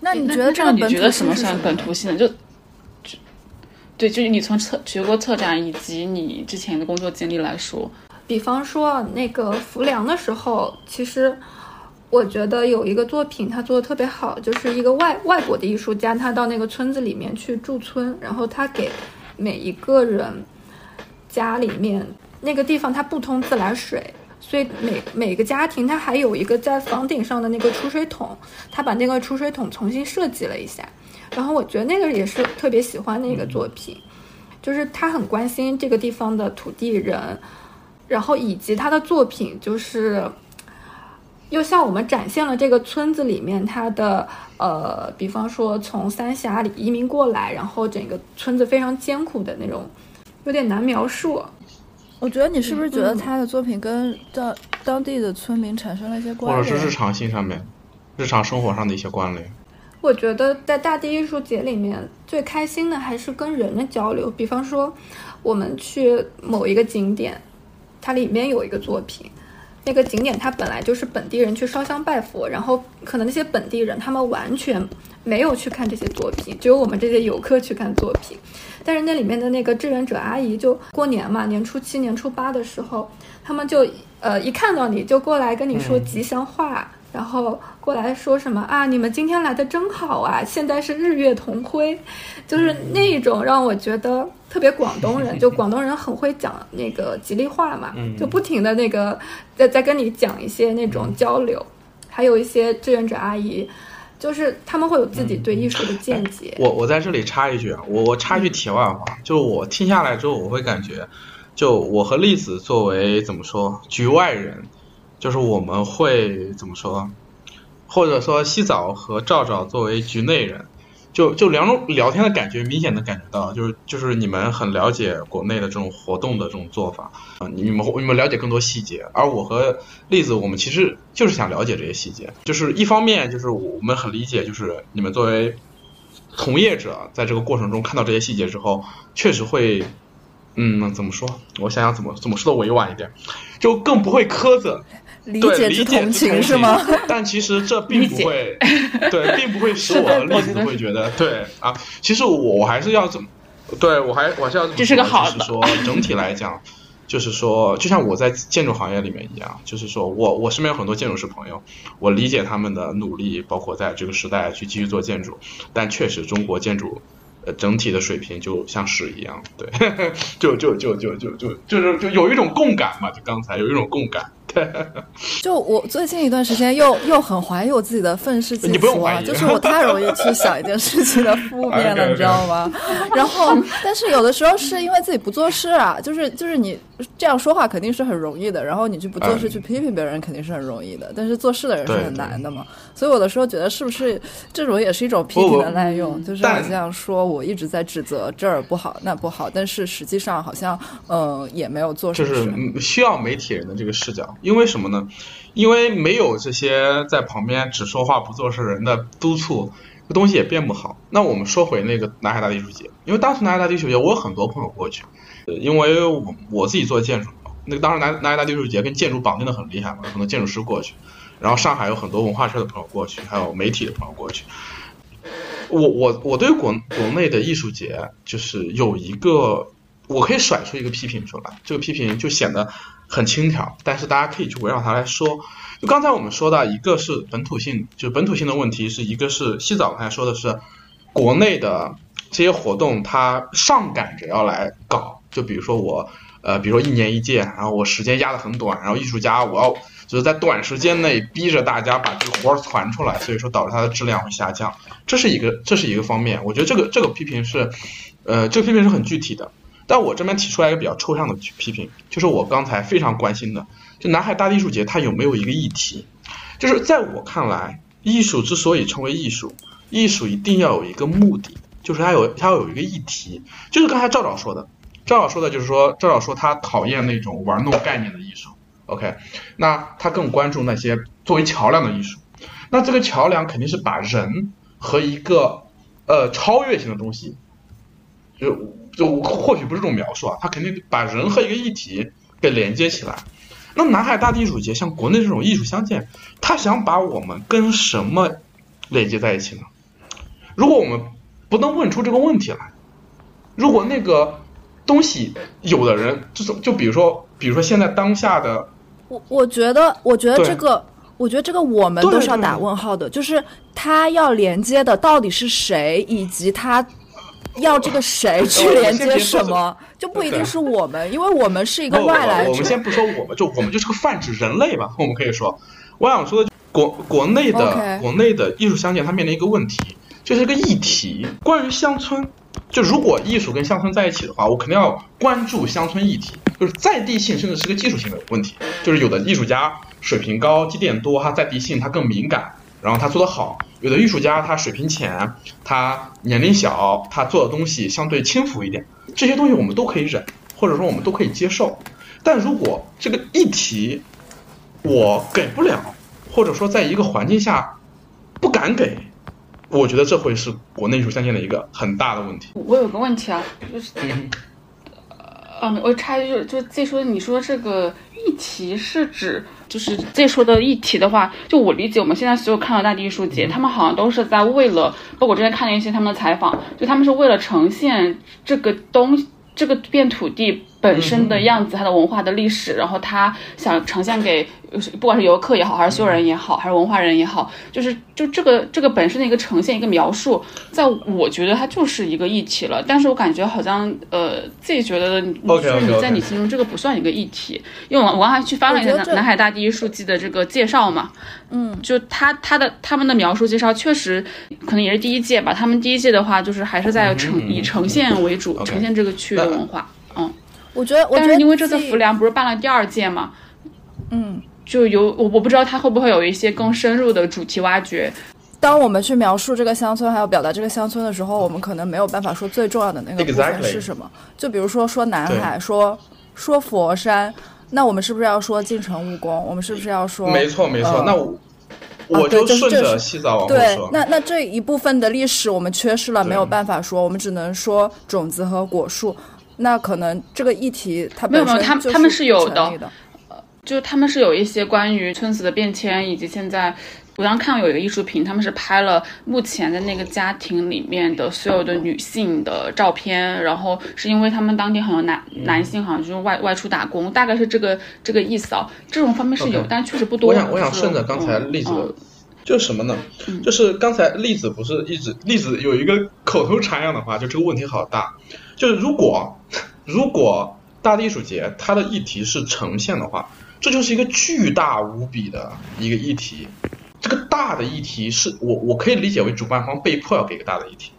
那你觉得这样你觉得什么算本土性？就就对，就是你从策学过策展以及你之前的工作经历来说。比方说那个浮梁的时候，其实我觉得有一个作品他做的特别好，就是一个外外国的艺术家，他到那个村子里面去驻村，然后他给每一个人家里面那个地方他不通自来水，所以每每个家庭他还有一个在房顶上的那个储水桶，他把那个储水桶重新设计了一下，然后我觉得那个也是特别喜欢的一个作品，就是他很关心这个地方的土地人。然后以及他的作品，就是又向我们展现了这个村子里面他的呃，比方说从三峡里移民过来，然后整个村子非常艰苦的那种，有点难描述。我觉得你是不是觉得他的作品跟当当地的村民产生了一些关联，或者是日常性上面、日常生活上的一些关联？我我觉得在大地艺术节里面最开心的还是跟人的交流。比方说，我们去某一个景点，它里面有一个作品，那个景点它本来就是本地人去烧香拜佛，然后可能那些本地人他们完全没有去看这些作品，只有我们这些游客去看作品。但是那里面的那个志愿者阿姨，就过年嘛，年初七、年初八的时候，他们就呃一看到你就过来跟你说吉祥话。然后过来说什么啊？你们今天来的真好啊！现在是日月同辉，就是那一种让我觉得特别广东人，(laughs) 就广东人很会讲那个吉利话嘛，就不停的那个在在跟你讲一些那种交流，还有一些志愿者阿姨，就是他们会有自己对艺术的见解。我我在这里插一句啊，我我插一句题外话，就是我听下来之后，我会感觉，就我和栗子作为怎么说局外人。就是我们会怎么说，或者说西枣和赵赵作为局内人，就就两种聊天的感觉，明显的感觉到，就是就是你们很了解国内的这种活动的这种做法，你们你们了解更多细节，而我和栗子，我们其实就是想了解这些细节，就是一方面就是我们很理解，就是你们作为从业者，在这个过程中看到这些细节之后，确实会，嗯，怎么说？我想想怎么怎么说的委婉一点，就更不会苛责。理解之同情是吗？但其实这并不会，(laughs) 对，并不会使我的例子会觉得，对啊。其实我我还是要怎么，对我还我还是要这是个好的。说整体来讲，就是说，就像我在建筑行业里面一样，就是说我我身边有很多建筑师朋友，我理解他们的努力，包括在这个时代去继续做建筑。但确实，中国建筑呃整体的水平就像屎一样，对，(laughs) 就就就就就就就是就有一种共感嘛，就刚才有一种共感。就我最近一段时间又又很怀疑我自己的愤世嫉俗啊，就是我太容易去想一件事情的负面了，(laughs) 你知道吗？然后，但是有的时候是因为自己不做事啊，就是就是你这样说话肯定是很容易的，然后你去不做事去批评别人肯定是很容易的，但是做事的人是很难的嘛。所以有的时候觉得是不是这种也是一种批评的滥用，就是好像说我一直在指责这儿不好那不好，但是实际上好像嗯也没有做什么。就是需要媒体人的这个视角。因为什么呢？因为没有这些在旁边只说话不做事人的督促，这东西也变不好。那我们说回那个南海大地艺术节，因为当时南海大地艺术节，我有很多朋友过去，因为我我自己做建筑，那个当时南南海大地艺术节跟建筑绑定的很厉害嘛，很多建筑师过去，然后上海有很多文化社的朋友过去，还有媒体的朋友过去。我我我对国国内的艺术节就是有一个，我可以甩出一个批评出来，这个批评就显得。很轻佻，但是大家可以去围绕它来说。就刚才我们说的，一个是本土性，就是本土性的问题，是一个是西早刚才说的是国内的这些活动，它上赶着要来搞。就比如说我，呃，比如说一年一届，然后我时间压得很短，然后艺术家我要就是在短时间内逼着大家把这个活儿传出来，所以说导致它的质量会下降。这是一个这是一个方面，我觉得这个这个批评是，呃，这个批评是很具体的。但我这边提出来一个比较抽象的批评，就是我刚才非常关心的，就南海大地艺术节它有没有一个议题？就是在我看来，艺术之所以称为艺术，艺术一定要有一个目的，就是它有它要有一个议题。就是刚才赵导说的，赵导说的就是说，赵导说他讨厌那种玩弄概念的艺术。OK，那他更关注那些作为桥梁的艺术。那这个桥梁肯定是把人和一个呃超越性的东西，就。就或许不是这种描述啊，他肯定把人和一个议题给连接起来。那南海大地艺术节像国内这种艺术相见，他想把我们跟什么连接在一起呢？如果我们不能问出这个问题来，如果那个东西有的人就是就比如说，比如说现在当下的，我我觉得，我觉得这个，我觉得这个我们都是要打问号的，就是他要连接的到底是谁，以及他。要这个谁去连接什么，就不一定是我们，因为我们是一个外来。我们先不说我们，就我们就是个泛指人类吧。我们可以说，我想说的国国内的国内的艺术相见，它面临一个问题，就是一个议题。关于乡村，就如果艺术跟乡村在一起的话，我肯定要关注乡村议题，就是在地性，甚至是个技术性的问题。就是有的艺术家水平高，积淀多，他在地性他更敏感。然后他做得好，有的艺术家他水平浅，他年龄小，他做的东西相对轻浮一点，这些东西我们都可以忍，或者说我们都可以接受。但如果这个议题我给不了，或者说在一个环境下不敢给，我觉得这会是国内艺术相见的一个很大的问题。我有个问题啊，就是，嗯呃，我插一句，就是就 Z 说你说这个议题是指，就是这说的议题的话，就我理解，我们现在所有看到大地艺术节，他们好像都是在为了，包括我之前看了一些他们的采访，就他们是为了呈现这个东这个片土地本身的样子，它的文化的历史，然后它想呈现给不管是游客也好，还是所有人也好，还是文化人也好，就是就这个这个本身的一个呈现一个描述，在我觉得它就是一个议题了。但是我感觉好像呃自己觉得你 OK，OK，OK。就是你在你心中这个不算一个议题，因为我我刚才去翻了一下南南海大第一书记的这个介绍嘛，嗯，就他他的他们的描述介绍确实可能也是第一届吧，他们第一届的话就是还是在呈、以呈现为主呈现这个区域的文化，嗯。我觉得，我觉得但是因为这次浮梁不是办了第二届嘛，嗯，就有我我不知道他会不会有一些更深入的主题挖掘。当我们去描述这个乡村，还有表达这个乡村的时候，我们可能没有办法说最重要的那个部分是什么。就比如说说南海，说说佛山，那我们是不是要说进城务工？我们是不是要说？没错没错，呃那我我对就顺着西藏往后对说，。那那这一部分的历史我们缺失了，没有办法说，我们只能说种子和果树。那可能这个议题它没有没有他他们是有的呃。就是他们是有一些关于村子的变迁，以及现在我刚看到有一个艺术品，他们是拍了目前的那个家庭里面的所有的女性的照片，然后是因为他们当地很多男男性好像就是外外出打工，大概是这个这个意思啊。这种方面是有但确实不多。我想我想顺着刚才嗯栗子就是什么呢？就是刚才栗子不是一直栗子有一个口头禅样的话，就这个问题好大。就是如果如果大地艺术节它的议题是呈现的话，这就是一个巨大无比的一个议题。这个大的议题是我我可以理解为主办方被迫要给个大的议题，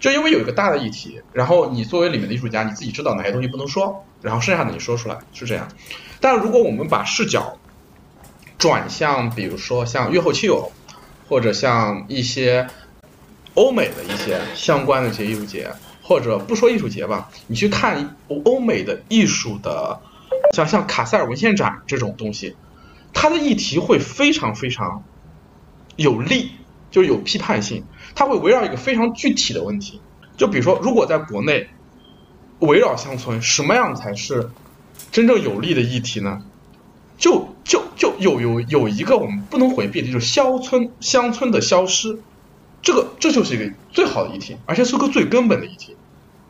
就因为有一个大的议题，然后你作为里面的艺术家，你自己知道哪些东西不能说，然后剩下的你说出来是这样。但如果我们把视角转向，比如说像月后七友，或者像一些欧美的一些相关的这些艺术节，或者不说艺术节吧，你去看欧美的艺术的，像像卡塞尔文献展这种东西，它的议题会非常非常有力，就是有批判性，它会围绕一个非常具体的问题，就比如说，如果在国内围绕乡村，什么样才是真正有利的议题呢？就就就有有有一个我们不能回避的，就是乡村乡村的消失，这个这就是一个最好的议题，而且是个最根本的议题。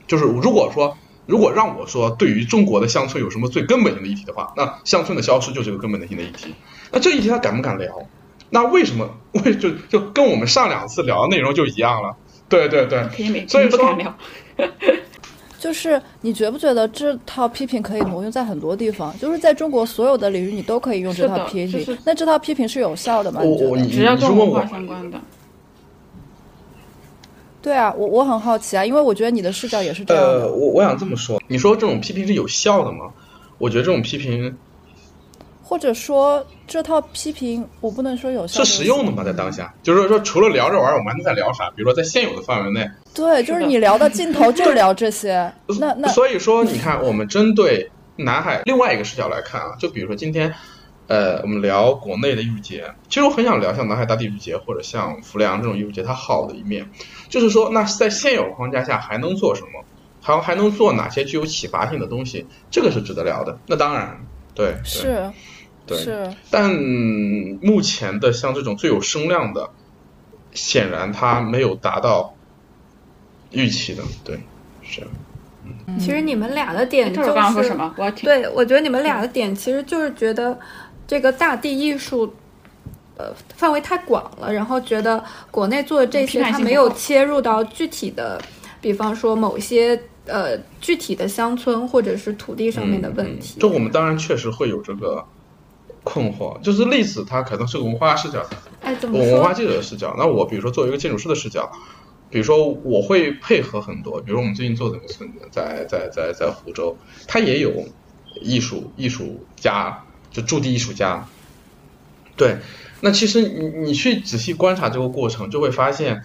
就是如果说如果让我说对于中国的乡村有什么最根本性的议题的话，那乡村的消失就是个根本性的议题。那这个议题他敢不敢聊？那为什么为就就跟我们上两次聊的内容就一样了？对对对，所以不敢聊。(laughs) 就是你觉不觉得这套批评可以挪用在很多地方？就是在中国所有的领域，你都可以用这套批评。就是那这套批评是有效的吗？我？我你只要你是问我跟文化相关的，对啊，我我很好奇啊，因为我觉得你的视角也是这样的。呃，我我想这么说，你说这种批评是有效的吗？我觉得这种批评或者说这套批评，我不能说有效，是实用的吗？在当下，就是说除了聊这玩意儿，我们还能再聊啥？比如说在现有的范围内，对，就是你聊的尽头就是聊这些。(laughs) 那那所以说你看，我们针对南海另外一个视角来看啊，就比如说今天，呃，我们聊国内的艺术节，其实我很想聊像南海大地艺术节或者像浮梁这种艺术节它好的一面，就是说那在现有框架下还能做什么？还还能做哪些具有启发性的东西？这个是值得聊的。那当然，对，对是对是，但目前的像这种最有声量的，显然它没有达到预期的，对，是。其实你们俩的点就是刚刚说什么？我要听。对，我觉得你们俩的点其实就是觉得这个大地艺术，呃，范围太广了，然后觉得国内做的这些，它没有切入到具体的，比方说某些呃具体的乡村或者是土地上面的问题。嗯就我们当然确实会有这个困惑，就是历史它可能是个文化视角，哎，怎么说？我文化记者的视角。那我比如说作为一个建筑师的视角，比如说我会配合很多，比如说我们最近做的那个村子，在在在在湖州，它也有艺术艺术家，就驻地艺术家。对，那其实你你去仔细观察这个过程，就会发现，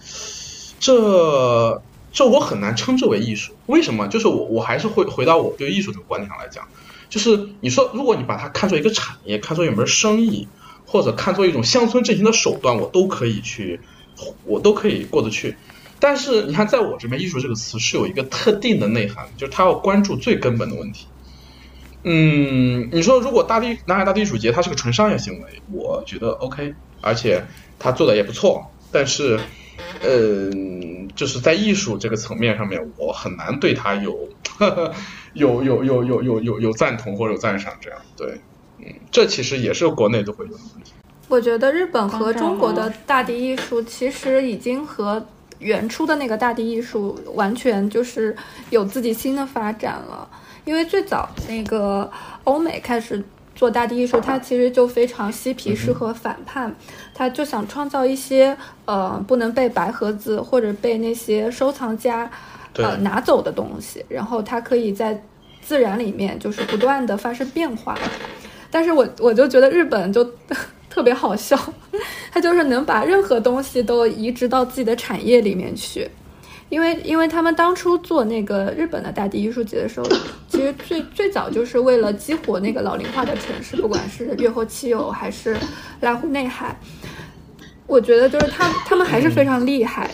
这这我很难称之为艺术。为什么？就是我我还是会回到我对艺术这个观点上来讲，就是你说如果你把它看作一个产业，看作一门生意，或者看作一种乡村振兴的手段，我都可以去我都可以过得去。但是你看，在我这边，艺术这个词是有一个特定的内涵，就是他要关注最根本的问题。嗯，你说如果大地南海大地艺术节它是个纯商业行为，我觉得 OK，而且他做的也不错。但是，呃，就是在艺术这个层面上面，我很难对他有 (laughs) 有有有有有有有赞同或者有赞赏这样。对，嗯，这其实也是国内都会有的问题。我觉得日本和中国的大地艺术其实已经和原初的那个大地艺术完全就是有自己新的发展了。因为最早那个欧美开始做大地艺术，它其实就非常嬉皮士和反叛，他就想创造一些呃不能被白盒子或者被那些收藏家呃拿走的东西，然后它可以在自然里面就是不断的发生变化。但是我我就觉得日本就 (laughs) 特别好笑，他就是能把任何东西都移植到自己的产业里面去。因为，因为他们当初做那个日本的大地艺术节的时候，其实最最早就是为了激活那个老龄化的城市，不管是越后妻有还是濑户内海，我觉得就是他他们还是非常厉害。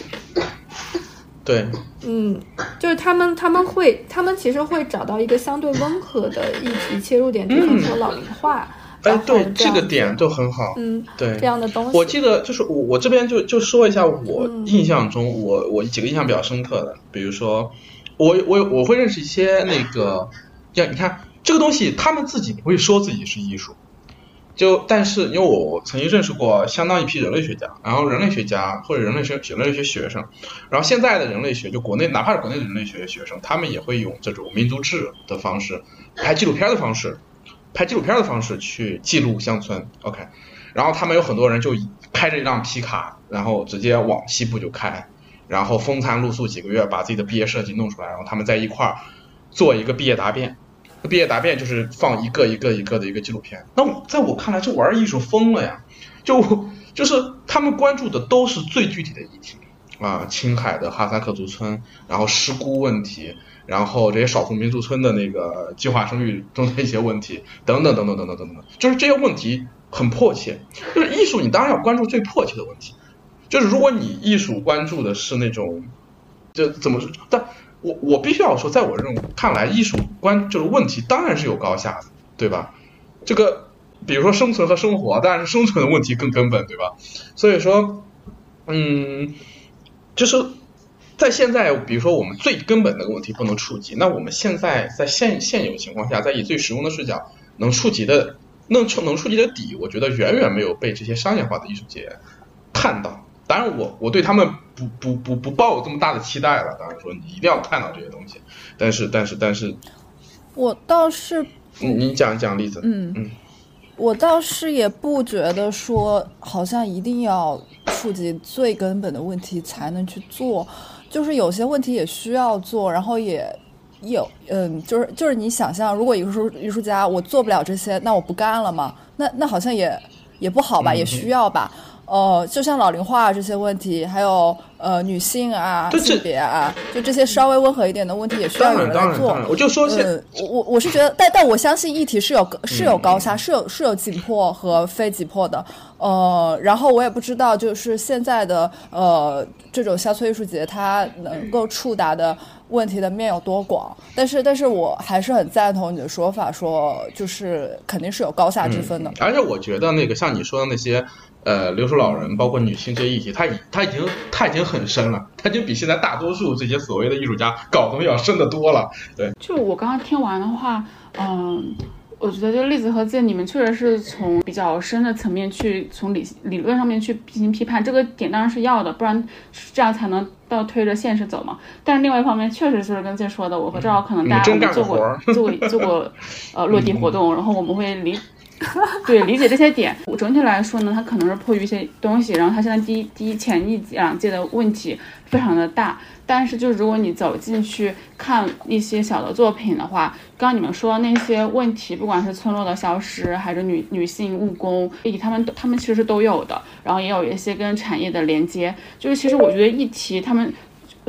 对，嗯，就是他们他们会他们其实会找到一个相对温和的议题切入点，比如说老龄化。哎，对，这个点就很好。嗯，对，这样的东西。我记得就是我我这边就就说一下我印象中我我几个印象比较深刻的，比如说我我我会认识一些那个，像你看这个东西，他们自己不会说自己是艺术，就但是因为我曾经认识过相当一批人类学家，然后人类学家或者人类学人类学学生，然后现在的人类学就国内哪怕是国内的人类学学生，他们也会用这种民族志的方式，拍纪录片的方式。拍纪录片的方式去记录乡村，OK，然后他们有很多人就开着一辆皮卡，然后直接往西部就开，然后风餐露宿几个月，把自己的毕业设计弄出来，然后他们在一块儿做一个毕业答辩，毕业答辩就是放一个一个一个的一个纪录片。那在我看来，这玩艺术疯了呀！就就是他们关注的都是最具体的议题啊，青海的哈萨克族村，然后失孤问题。然后这些少数民族村的那个计划生育中的一些问题，等等等等等等等等，就是这些问题很迫切。就是艺术，你当然要关注最迫切的问题。就是如果你艺术关注的是那种，就怎么？但我我必须要说，在我认为看来，艺术关就是问题当然是有高下的，对吧？这个比如说生存和生活，当然是生存的问题更根本，对吧？所以说，嗯，就是。在现在，比如说我们最根本的问题不能触及，那我们现在在现现有情况下，在以最实用的视角能触及的，能触能触及的底，我觉得远远没有被这些商业化的艺术节看到。当然，我我对他们不不不不抱有这么大的期待了。当然说你一定要看到这些东西，但是但是但是，我倒是，你讲讲例子，嗯嗯，我倒是也不觉得说好像一定要触及最根本的问题才能去做。就是有些问题也需要做，然后也有，嗯，就是就是你想象，如果艺术艺术家我做不了这些，那我不干了吗？那那好像也也不好吧，也需要吧。呃，就像老龄化这些问题，还有呃女性啊、性别啊，就这些稍微温和一点的问题，也需要有人来做。我就说，嗯，我我我是觉得，但但我相信议题是有是有高下，是有是有紧迫和非紧迫的。呃，然后我也不知道，就是现在的呃这种乡村艺术节，它能够触达的问题的面有多广。但是，但是我还是很赞同你的说法，说就是肯定是有高下之分的。而且我觉得那个像你说的那些。呃，留守老人，包括女性这些议题，他已他已经他已经很深了，他就比现在大多数这些所谓的艺术家搞东西要深得多了。对，就我刚刚听完的话，嗯，我觉得就栗子和剑，你们确实是从比较深的层面去从理理论上面去进行批判，这个点当然是要的，不然这样才能倒推着现实走嘛。但是另外一方面，确实是跟剑说的，我和赵可能大家做过做过做过呃落地活动，然后我们会理。(laughs) 对，理解这些点。我整体来说呢，它可能是迫于一些东西，然后它现在第一、第一前一两届的问题非常的大。但是，就是如果你走进去看一些小的作品的话，刚刚你们说的那些问题，不管是村落的消失，还是女女性务工，以他们他们其实都有的。然后也有一些跟产业的连接。就是其实我觉得议题他们。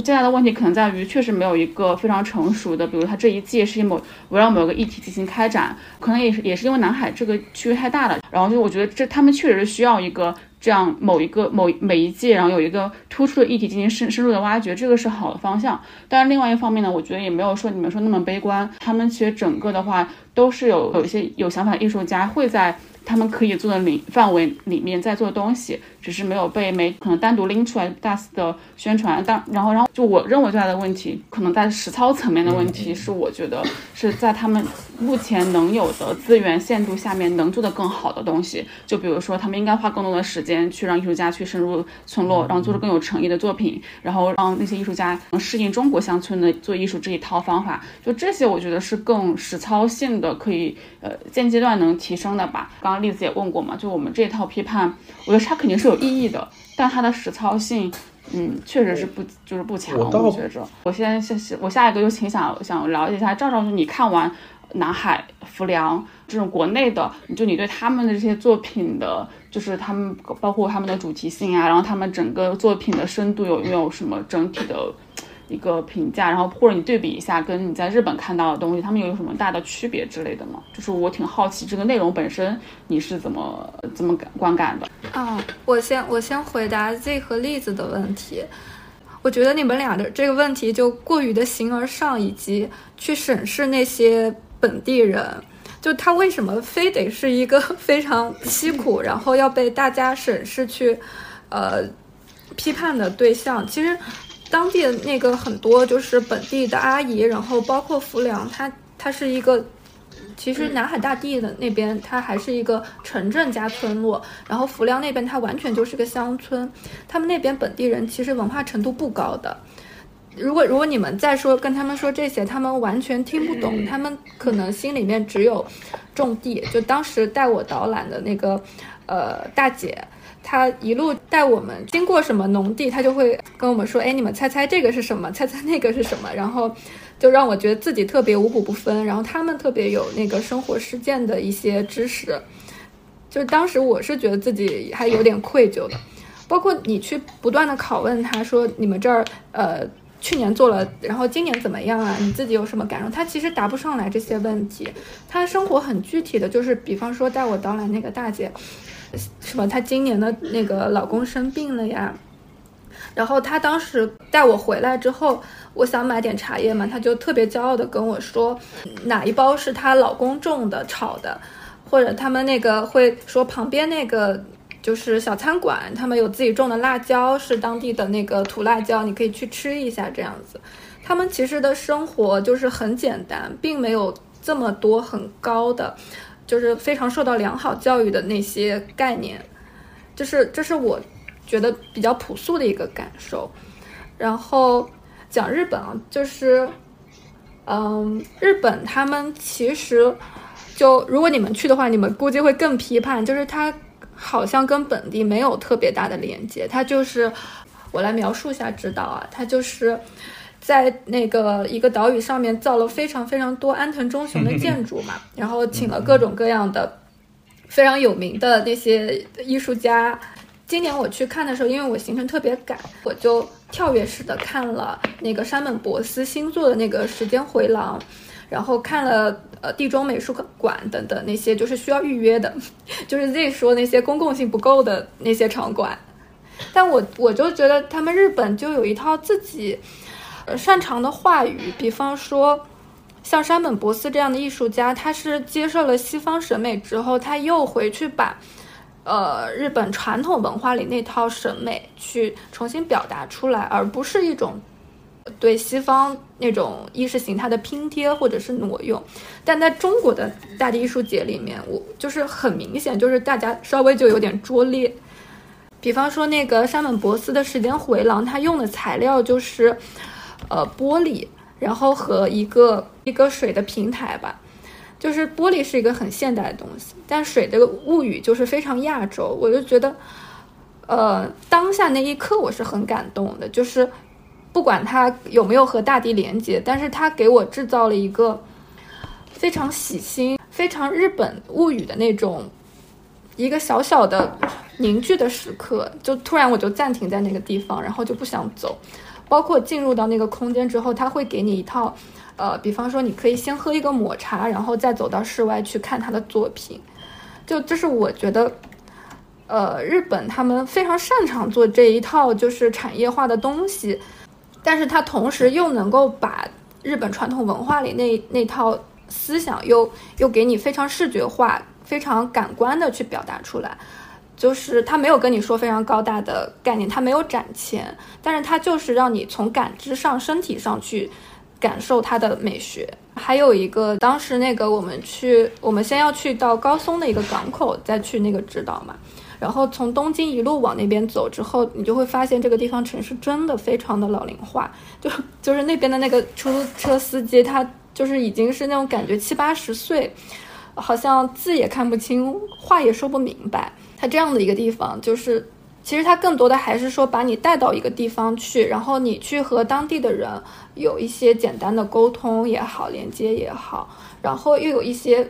最大的问题可能在于，确实没有一个非常成熟的，比如它这一届是以某围绕某个议题进行开展，可能也是也是因为南海这个区域太大了，然后就我觉得这他们确实是需要一个这样某一个某每一届，然后有一个突出的议题进行深深入的挖掘，这个是好的方向。但是另外一方面呢，我觉得也没有说你们说那么悲观，他们其实整个的话都是有有一些有想法的艺术家会在。他们可以做的领范围里面在做东西，只是没有被媒可能单独拎出来大肆的宣传。但然后然后就我认为最大的问题，可能在实操层面的问题，是我觉得是在他们目前能有的资源限度下面能做的更好的东西。就比如说，他们应该花更多的时间去让艺术家去深入村落，然后做出更有诚意的作品，然后让那些艺术家能适应中国乡村的做艺术这一套方法。就这些，我觉得是更实操性的，可以呃现阶段能提升的吧。刚刚栗子也问过嘛，就我们这套批判，我觉得它肯定是有意义的，但它的实操性，嗯，确实是不就是不强。我觉着，我现在下我下一个就挺想想了解一下赵赵，就你看完南海、浮梁这种国内的，就你对他们的这些作品的，就是他们包括他们的主题性啊，然后他们整个作品的深度有没有什么整体的？一个评价，然后或者你对比一下，跟你在日本看到的东西，他们有什么大的区别之类的吗？就是我挺好奇这个内容本身你是怎么怎么感观感的？嗯，我先我先回答 Z 和栗子的问题。我觉得你们俩的这个问题就过于的形而上，以及去审视那些本地人，就他为什么非得是一个 (laughs) 非常凄苦，然后要被大家审视去呃批判的对象？其实。当地的那个很多就是本地的阿姨，然后包括浮梁，它它是一个，其实南海大地的那边它还是一个城镇加村落，然后浮梁那边它完全就是个乡村，他们那边本地人其实文化程度不高的。如果如果你们再说跟他们说这些，他们完全听不懂，他们可能心里面只有种地。就当时带我导览的那个呃大姐。他一路带我们经过什么农地，他就会跟我们说：“哎，你们猜猜这个是什么？猜猜那个是什么？”然后就让我觉得自己特别五谷不分。然后他们特别有那个生活实践的一些知识，就是当时我是觉得自己还有点愧疚的。包括你去不断的拷问他说：“你们这儿呃去年做了，然后今年怎么样啊？你自己有什么感受？”他其实答不上来这些问题。他生活很具体的就是，比方说带我导览那个大姐。什么？她今年的那个老公生病了呀，然后她当时带我回来之后，我想买点茶叶嘛，她就特别骄傲的跟我说，哪一包是她老公种的炒的，或者他们那个会说旁边那个就是小餐馆，他们有自己种的辣椒，是当地的那个土辣椒，你可以去吃一下这样子。他们其实的生活就是很简单，并没有这么多很高的。就是非常受到良好教育的那些概念，就是这是我觉得比较朴素的一个感受。然后讲日本啊，就是，嗯，日本他们其实就如果你们去的话，你们估计会更批判，就是它好像跟本地没有特别大的连接。它就是我来描述一下指导啊，它就是。在那个一个岛屿上面造了非常非常多安藤忠雄的建筑嘛，(laughs) 然后请了各种各样的非常有名的那些艺术家。今年我去看的时候，因为我行程特别赶，我就跳跃式的看了那个山本博司新做的那个时间回廊，然后看了呃地中美术馆等等那些就是需要预约的，(laughs) 就是 Z 说那些公共性不够的那些场馆。但我我就觉得他们日本就有一套自己。擅长的话语，比方说，像山本博司这样的艺术家，他是接受了西方审美之后，他又回去把，呃，日本传统文化里那套审美去重新表达出来，而不是一种对西方那种意识形态的拼贴或者是挪用。但在中国的大地艺术节里面，我就是很明显，就是大家稍微就有点拙劣。比方说那个山本博司的时间回廊，他用的材料就是。呃，玻璃，然后和一个一个水的平台吧，就是玻璃是一个很现代的东西，但水的物语就是非常亚洲。我就觉得，呃，当下那一刻我是很感动的，就是不管它有没有和大地连接，但是它给我制造了一个非常喜新、非常日本物语的那种一个小小的凝聚的时刻，就突然我就暂停在那个地方，然后就不想走。包括进入到那个空间之后，他会给你一套，呃，比方说你可以先喝一个抹茶，然后再走到室外去看他的作品。就这是我觉得，呃，日本他们非常擅长做这一套就是产业化的东西，但是他同时又能够把日本传统文化里那那套思想又又给你非常视觉化、非常感官的去表达出来。就是他没有跟你说非常高大的概念，他没有展钱，但是他就是让你从感知上、身体上去感受它的美学。还有一个，当时那个我们去，我们先要去到高松的一个港口，再去那个直岛嘛。然后从东京一路往那边走之后，你就会发现这个地方城市真的非常的老龄化，就就是那边的那个出租车司机，他就是已经是那种感觉七八十岁，好像字也看不清，话也说不明白。它这样的一个地方，就是其实它更多的还是说把你带到一个地方去，然后你去和当地的人有一些简单的沟通也好，连接也好，然后又有一些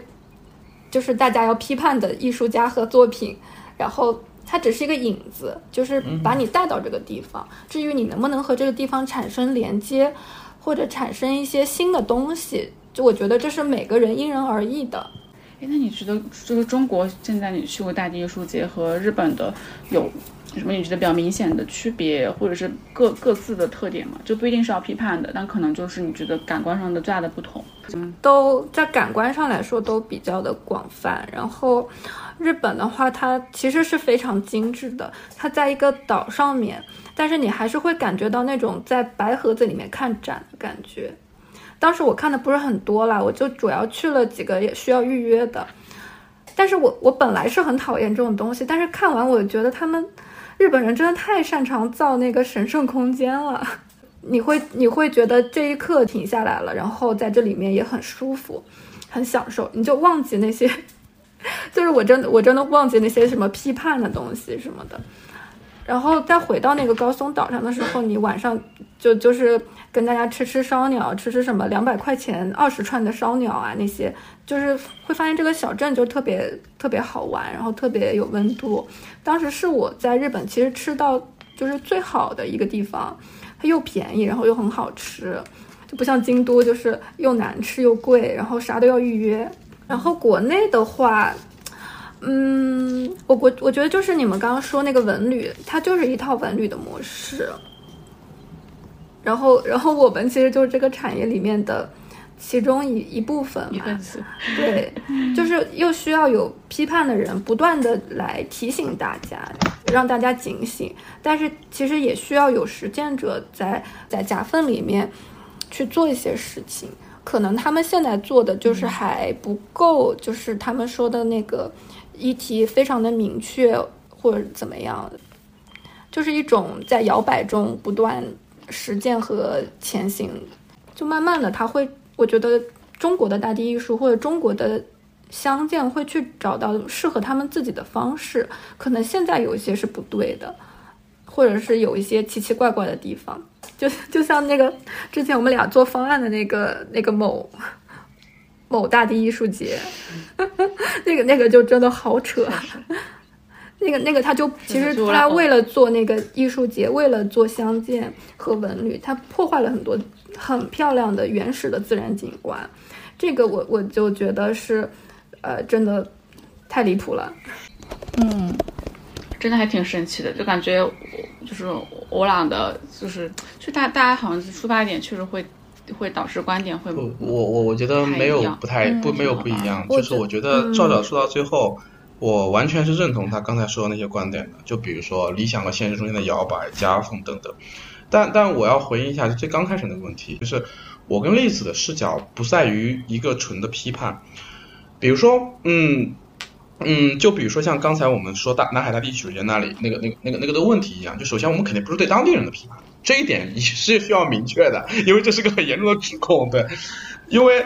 就是大家要批判的艺术家和作品，然后它只是一个影子，就是把你带到这个地方。至于你能不能和这个地方产生连接，或者产生一些新的东西，就我觉得这是每个人因人而异的。哎，那你觉得就是中国现在你去过大地艺术节和日本的有什么你觉得比较明显的区别，或者是各各自的特点吗？就不一定是要批判的，但可能就是你觉得感官上的最大的不同。嗯，都在感官上来说都比较的广泛。然后日本的话，它其实是非常精致的，它在一个岛上面，但是你还是会感觉到那种在白盒子里面看展的感觉。当时我看的不是很多啦，我就主要去了几个也需要预约的。但是我我本来是很讨厌这种东西，但是看完我觉得他们日本人真的太擅长造那个神圣空间了。(laughs) 你会你会觉得这一刻停下来了，然后在这里面也很舒服，很享受，你就忘记那些，(laughs) 就是我真的我真的忘记那些什么批判的东西什么的。然后再回到那个高松岛上的时候，你晚上就就是跟大家吃吃烧鸟，吃吃什么两百块钱二十串的烧鸟啊，那些就是会发现这个小镇就特别特别好玩，然后特别有温度。当时是我在日本其实吃到就是最好的一个地方，它又便宜，然后又很好吃，就不像京都就是又难吃又贵，然后啥都要预约。然后国内的话。嗯，我我我觉得就是你们刚刚说那个文旅，它就是一套文旅的模式。然后，然后我们其实就是这个产业里面的其中一一部分嘛。对，(laughs) 就是又需要有批判的人不断的来提醒大家，让大家警醒。但是其实也需要有实践者在在夹缝里面去做一些事情。可能他们现在做的就是还不够，就是他们说的那个。议题非常的明确，或者怎么样，就是一种在摇摆中不断实践和前行，就慢慢的他会，我觉得中国的大地艺术或者中国的相见会去找到适合他们自己的方式，可能现在有一些是不对的，或者是有一些奇奇怪怪的地方，就就像那个之前我们俩做方案的那个那个某。某大地艺术节，(laughs) 那个那个就真的好扯，(laughs) 那个那个他就其实他为了做那个艺术节，为了做相见和文旅，他破坏了很多很漂亮的原始的自然景观，这个我我就觉得是，呃，真的太离谱了，嗯，真的还挺神奇的，就感觉就是我俩的，就是就大大家好像出发点确实会。会导致观点会不，我我我觉得没有不太不没有不一样，就是我觉得赵赵说到最后，我完全是认同他刚才说的那些观点的，就比如说理想和现实中间的摇摆、夹缝等等。但但我要回应一下最刚开始那个问题，就是我跟栗子的视角不在于一个纯的批判，比如说，嗯嗯，就比如说像刚才我们说大南海大地主人那里那个那个那个那个的问题一样，就首先我们肯定不是对当地人的批判。这一点也是需要明确的，因为这是个很严重的指控，对，因为，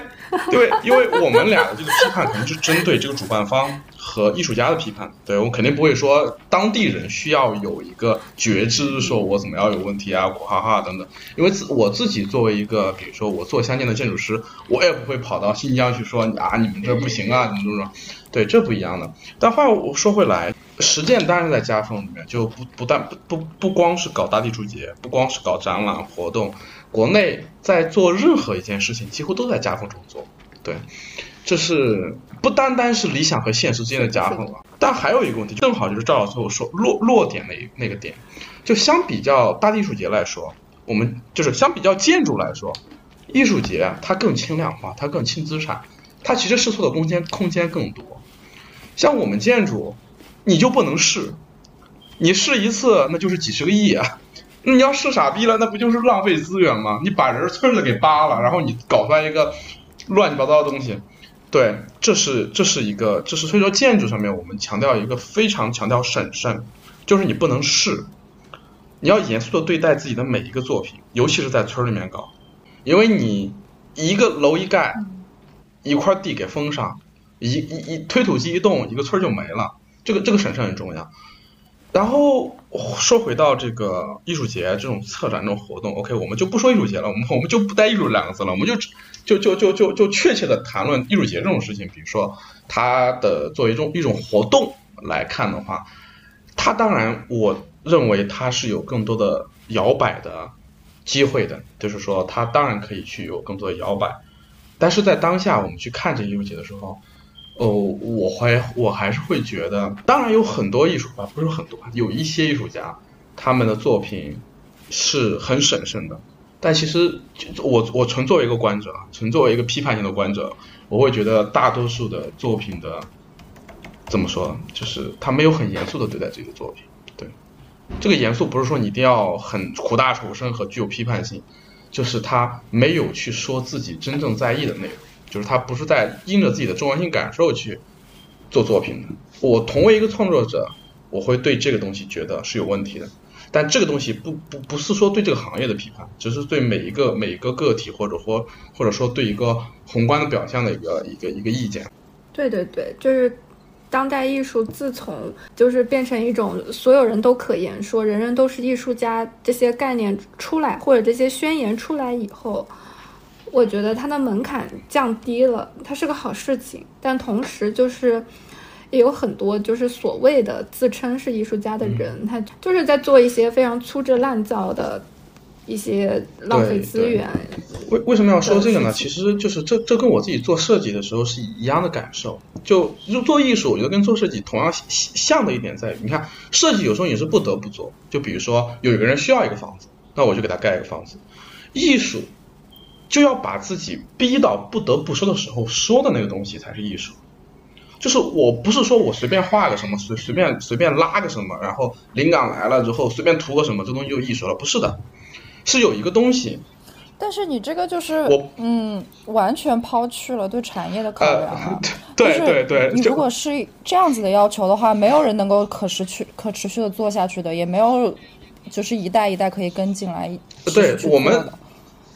因为，因为我们俩的这个批判可能是针对这个主办方和艺术家的批判，对我肯定不会说当地人需要有一个觉知，说我怎么样有问题啊，哈哈等等，因为自我自己作为一个，比如说我做相见的建筑师，我也不会跑到新疆去说啊，你们这不行啊，怎么怎么，对，这不一样的。但话我说回来。实践当然在夹缝里面，就不不但不不不光是搞大地艺术节，不光是搞展览活动，国内在做任何一件事情，几乎都在夹缝中做。对，这是不单单是理想和现实之间的夹缝了。但还有一个问题，正好就是赵老师我说落落点那那个点，就相比较大地艺术节来说，我们就是相比较建筑来说，艺术节它更轻量化，它更轻资产，它其实试错的空间空间更多。像我们建筑。你就不能试，你试一次那就是几十个亿啊！那你要试傻逼了，那不就是浪费资源吗？你把人村子给扒了，然后你搞出来一个乱七八糟的东西，对，这是这是一个，这是所以说建筑上面我们强调一个非常强调审慎，就是你不能试，你要严肃的对待自己的每一个作品，尤其是在村里面搞，因为你一个楼一盖，一块地给封上，一一一推土机一动，一个村就没了。这个这个审慎很重要，然后说回到这个艺术节这种策展这种活动，OK，我们就不说艺术节了，我们我们就不带艺术两个字了，我们就就就就就就确切的谈论艺术节这种事情。比如说它的作为一种一种活动来看的话，它当然我认为它是有更多的摇摆的机会的，就是说它当然可以去有更多的摇摆，但是在当下我们去看这艺术节的时候。哦，我还我还是会觉得，当然有很多艺术啊，不是很多，有一些艺术家，他们的作品是很审慎的。但其实我我纯作为一个观者，纯作为一个批判性的观者，我会觉得大多数的作品的怎么说，就是他没有很严肃的对待自己的作品。对，这个严肃不是说你一定要很苦大仇深和具有批判性，就是他没有去说自己真正在意的内容。就是他不是在因着自己的重要性感受去做作品的。我同为一个创作者，我会对这个东西觉得是有问题的。但这个东西不不不是说对这个行业的批判，只是对每一个每一个个体或者或或者说对一个宏观的表象的一个一个一个意见。对对对，就是当代艺术自从就是变成一种所有人都可言说，人人都是艺术家这些概念出来，或者这些宣言出来以后。我觉得它的门槛降低了，它是个好事情，但同时就是也有很多就是所谓的自称是艺术家的人，他就是在做一些非常粗制滥造的一些浪费资源。为为什么要说这个呢？其实就是这这跟我自己做设计的时候是一样的感受。就就做艺术，我觉得跟做设计同样像的一点在于，你看设计有时候也是不得不做。就比如说有一个人需要一个房子，那我就给他盖一个房子。艺术。就要把自己逼到不得不说的时候说的那个东西才是艺术，就是我不是说我随便画个什么随随便随便拉个什么，然后灵感来了之后随便涂个什么，这东西就艺术了，不是的，是有一个东西。但是你这个就是我嗯，完全抛去了对产业的考量了。(laughs) 对对对，你如果是这样子的要求的话，没有人能够可持续可持续的做下去的，也没有就是一代一代可以跟进来。对我们。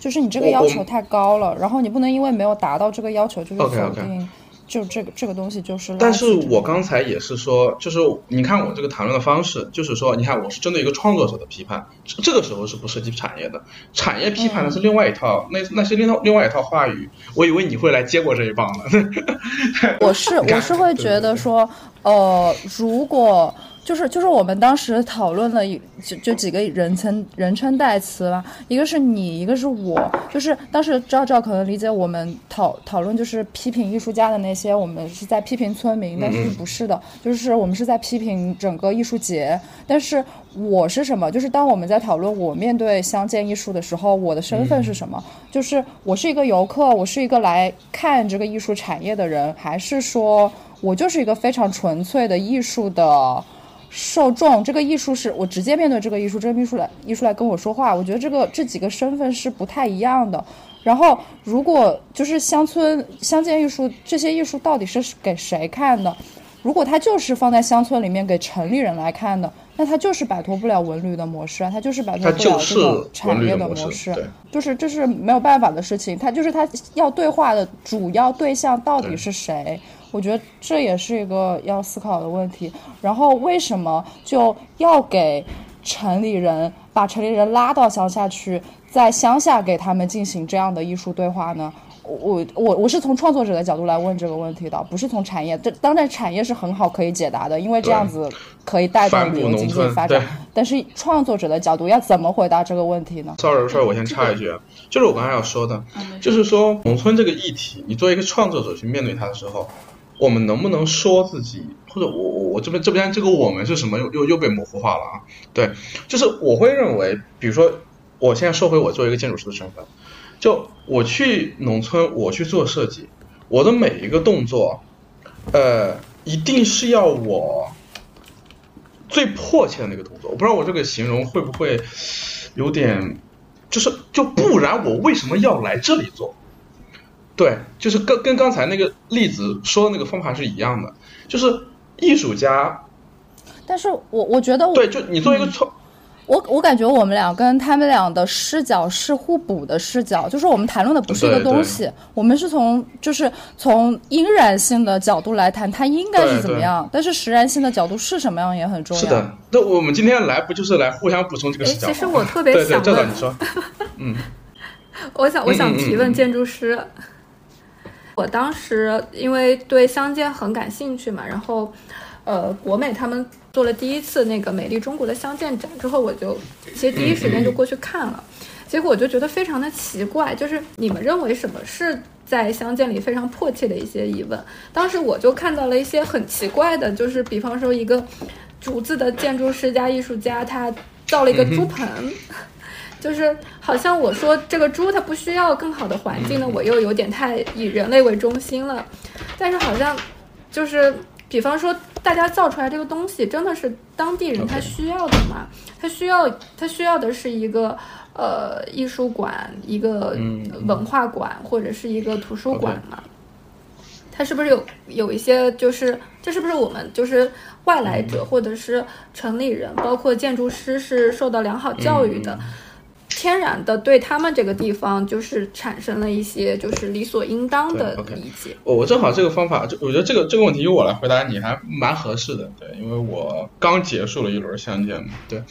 就是你这个要求太高了，然后你不能因为没有达到这个要求就否定，就这个这个东西就是。但是我刚才也是说，就是你看我这个谈论的方式，就是说，你看我是针对一个创作者的批判，这个时候是不涉及产业的，产业批判的是另外一套，那那是另外另外一套话语。我以为你会来接过这一棒呢。(laughs) 我是我是会觉得说，呃，如果。就是就是我们当时讨论了一就就几个人称人称代词吧，一个是你，一个是我。就是当时赵赵可能理解我们讨讨论就是批评艺术家的那些，我们是在批评村民，但是不是的，就是我们是在批评整个艺术节。但是我是什么？就是当我们在讨论我面对相见艺术的时候，我的身份是什么？就是我是一个游客，我是一个来看这个艺术产业的人，还是说我就是一个非常纯粹的艺术的？受众，这个艺术是我直接面对这个艺术，这个艺术来艺术来跟我说话，我觉得这个这几个身份是不太一样的。然后，如果就是乡村乡间艺术这些艺术到底是给谁看的？如果它就是放在乡村里面给城里人来看的，那它就是摆脱不了文旅的模式啊，它就是摆脱不了这种产业的模式，就是这是没有办法的事情。它就是它要对话的主要对象到底是谁？我觉得这也是一个要思考的问题。然后为什么就要给城里人把城里人拉到乡下去，在乡下给他们进行这样的艺术对话呢？我我我是从创作者的角度来问这个问题的，不是从产业。这当然产业是很好可以解答的，因为这样子可以带动旅游经济发展。但是创作者的角度要怎么回答这个问题呢？Sorry，Sorry，我先插一句，就是我刚才要说的，就是说农村这个议题，你作为一个创作者去面对它的时候，我们能不能说自己，或者我我我这边这边这个我们是什么又又又被模糊化了啊？对，就是我会认为，比如说我现在说回我作为一个建筑师的身份。就我去农村，我去做设计，我的每一个动作，呃，一定是要我最迫切的那个动作。我不知道我这个形容会不会有点，就是就不然我为什么要来这里做？对，就是跟跟刚才那个例子说的那个方法是一样的，就是艺术家。但是我我觉得我，对，就你作为一个创。我我感觉我们俩跟他们俩的视角是互补的视角，就是我们谈论的不是一个东西，我们是从就是从应然性的角度来谈它应该是怎么样，但是实然性的角度是什么样也很重要。是的，那我们今天来不就是来互相补充这个视角其实我特别想问，你说，嗯，(laughs) 我想我想提问建筑师，我当时因为对乡间很感兴趣嘛，然后呃国美他们。做了第一次那个美丽中国的相见展之后，我就其实第一时间就过去看了，结果我就觉得非常的奇怪，就是你们认为什么是在相见里非常迫切的一些疑问？当时我就看到了一些很奇怪的，就是比方说一个竹子的建筑师加艺术家，他造了一个猪棚，(laughs) 就是好像我说这个猪它不需要更好的环境呢，我又有点太以人类为中心了，但是好像就是。比方说，大家造出来这个东西真的是当地人他需要的吗？他需要他需要的是一个呃艺术馆、一个文化馆或者是一个图书馆吗？他是不是有有一些就是这是不是我们就是外来者或者是城里人，包括建筑师是受到良好教育的？天然的对他们这个地方就是产生了一些就是理所应当的理解。我我正好这个方法，就我觉得这个这个问题由我来回答你还蛮合适的，对，因为我刚结束了一轮相见嘛，对。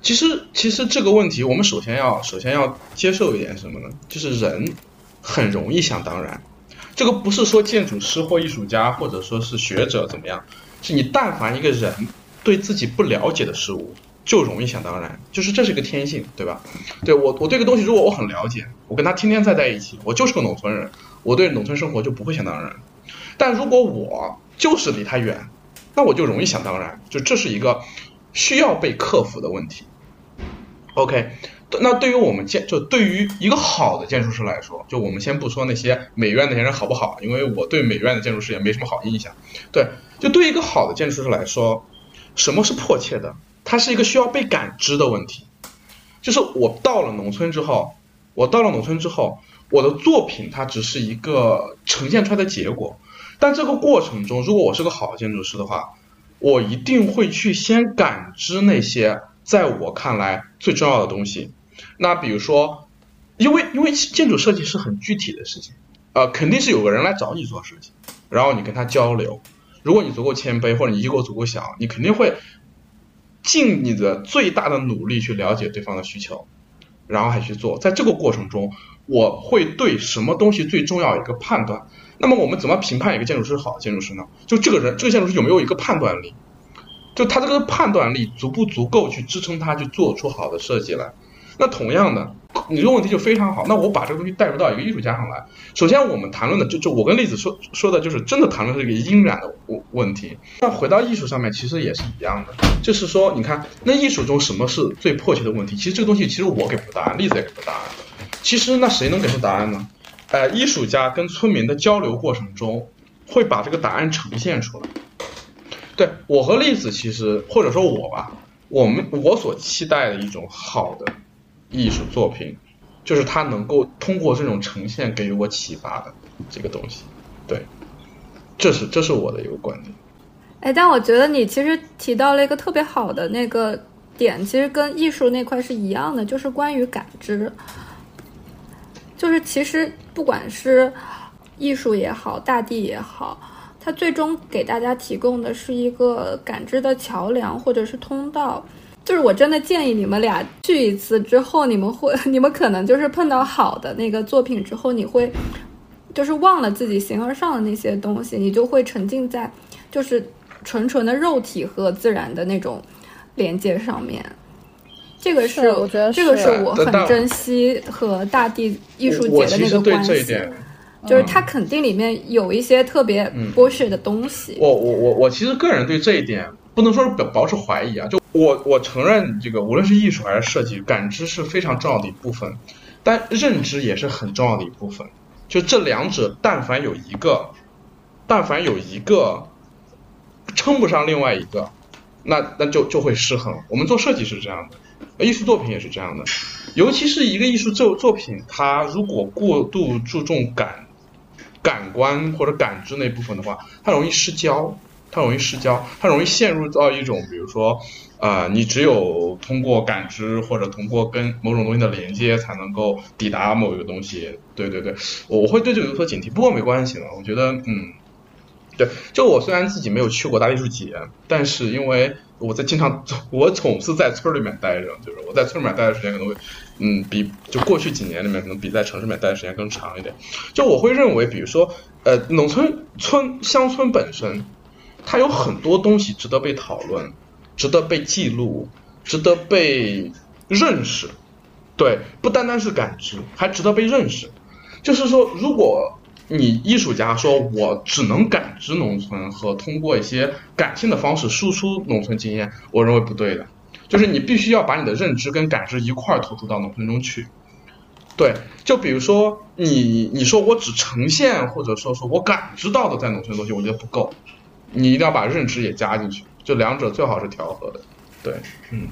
其实其实这个问题，我们首先要首先要接受一点什么呢？就是人很容易想当然，这个不是说建筑师或艺术家或者说是学者怎么样，是你但凡一个人对自己不了解的事物。就容易想当然，就是这是个天性，对吧？对我，我对个东西如果我很了解，我跟他天天在在一起，我就是个农村人，我对农村生活就不会想当然。但如果我就是离他远，那我就容易想当然，就这是一个需要被克服的问题。OK，那对于我们建，就对于一个好的建筑师来说，就我们先不说那些美院那些人好不好，因为我对美院的建筑师也没什么好印象。对，就对一个好的建筑师来说，什么是迫切的？它是一个需要被感知的问题，就是我到了农村之后，我到了农村之后，我的作品它只是一个呈现出来的结果，但这个过程中，如果我是个好建筑师的话，我一定会去先感知那些在我看来最重要的东西。那比如说，因为因为建筑设计是很具体的事情，呃，肯定是有个人来找你做设计，然后你跟他交流，如果你足够谦卑或者你 ego 足够小，你肯定会。尽你的最大的努力去了解对方的需求，然后还去做。在这个过程中，我会对什么东西最重要一个判断。那么我们怎么评判一个建筑师好建筑师呢？就这个人，这个建筑师有没有一个判断力？就他这个判断力足不足够去支撑他去做出好的设计来？那同样的。你这个问题就非常好，那我把这个东西带入到一个艺术家上来。首先，我们谈论的就就我跟栗子说说的，就是真的谈论这个阴染的问问题。那回到艺术上面，其实也是一样的，就是说，你看，那艺术中什么是最迫切的问题？其实这个东西，其实我给不出答案，栗子也给不出答案。其实那谁能给出答案呢？呃，艺术家跟村民的交流过程中，会把这个答案呈现出来。对我和栗子，其实或者说我吧，我们我所期待的一种好的。艺术作品，就是它能够通过这种呈现给予我启发的这个东西，对，这是这是我的一个观点。哎，但我觉得你其实提到了一个特别好的那个点，其实跟艺术那块是一样的，就是关于感知。就是其实不管是艺术也好，大地也好，它最终给大家提供的是一个感知的桥梁或者是通道。就是我真的建议你们俩聚一次之后，你们会，(laughs) 你们可能就是碰到好的那个作品之后，你会就是忘了自己形而上的那些东西，你就会沉浸在就是纯纯的肉体和自然的那种连接上面。这个是我觉得这个是我很珍惜和大地艺术节的那个关系。就是它肯定里面有一些特别剥削的东西。我我我我其实个人对这一点不能说是表保持怀疑啊，就我我承认这个无论是艺术还是设计，感知是非常重要的一部分，但认知也是很重要的一部分。就这两者，但凡有一个，但凡有一个称不上另外一个，那那就就会失衡。我们做设计是这样的。艺术作品也是这样的，尤其是一个艺术作作品，它如果过度注重感感官或者感知那部分的话，它容易失焦，它容易失焦，它容易陷入到一种，比如说，呃，你只有通过感知或者通过跟某种东西的连接，才能够抵达某一个东西。对对对，我会对这个有所警惕，不过没关系了，我觉得，嗯。对，就我虽然自己没有去过大艺术节，但是因为我在经常，(laughs) 我总是在村里面待着，就是我在村里面待的时间可能会，嗯，比就过去几年里面可能比在城市里面待的时间更长一点。就我会认为，比如说，呃，农村村乡村本身，它有很多东西值得被讨论，值得被记录，值得被认识。对，不单单是感知，还值得被认识。就是说，如果。你艺术家说，我只能感知农村和通过一些感性的方式输出农村经验，我认为不对的。就是你必须要把你的认知跟感知一块儿投入到农村中去。对，就比如说你你说我只呈现或者说说我感知到的在农村的东西，我觉得不够。你一定要把认知也加进去，就两者最好是调和的。对，嗯。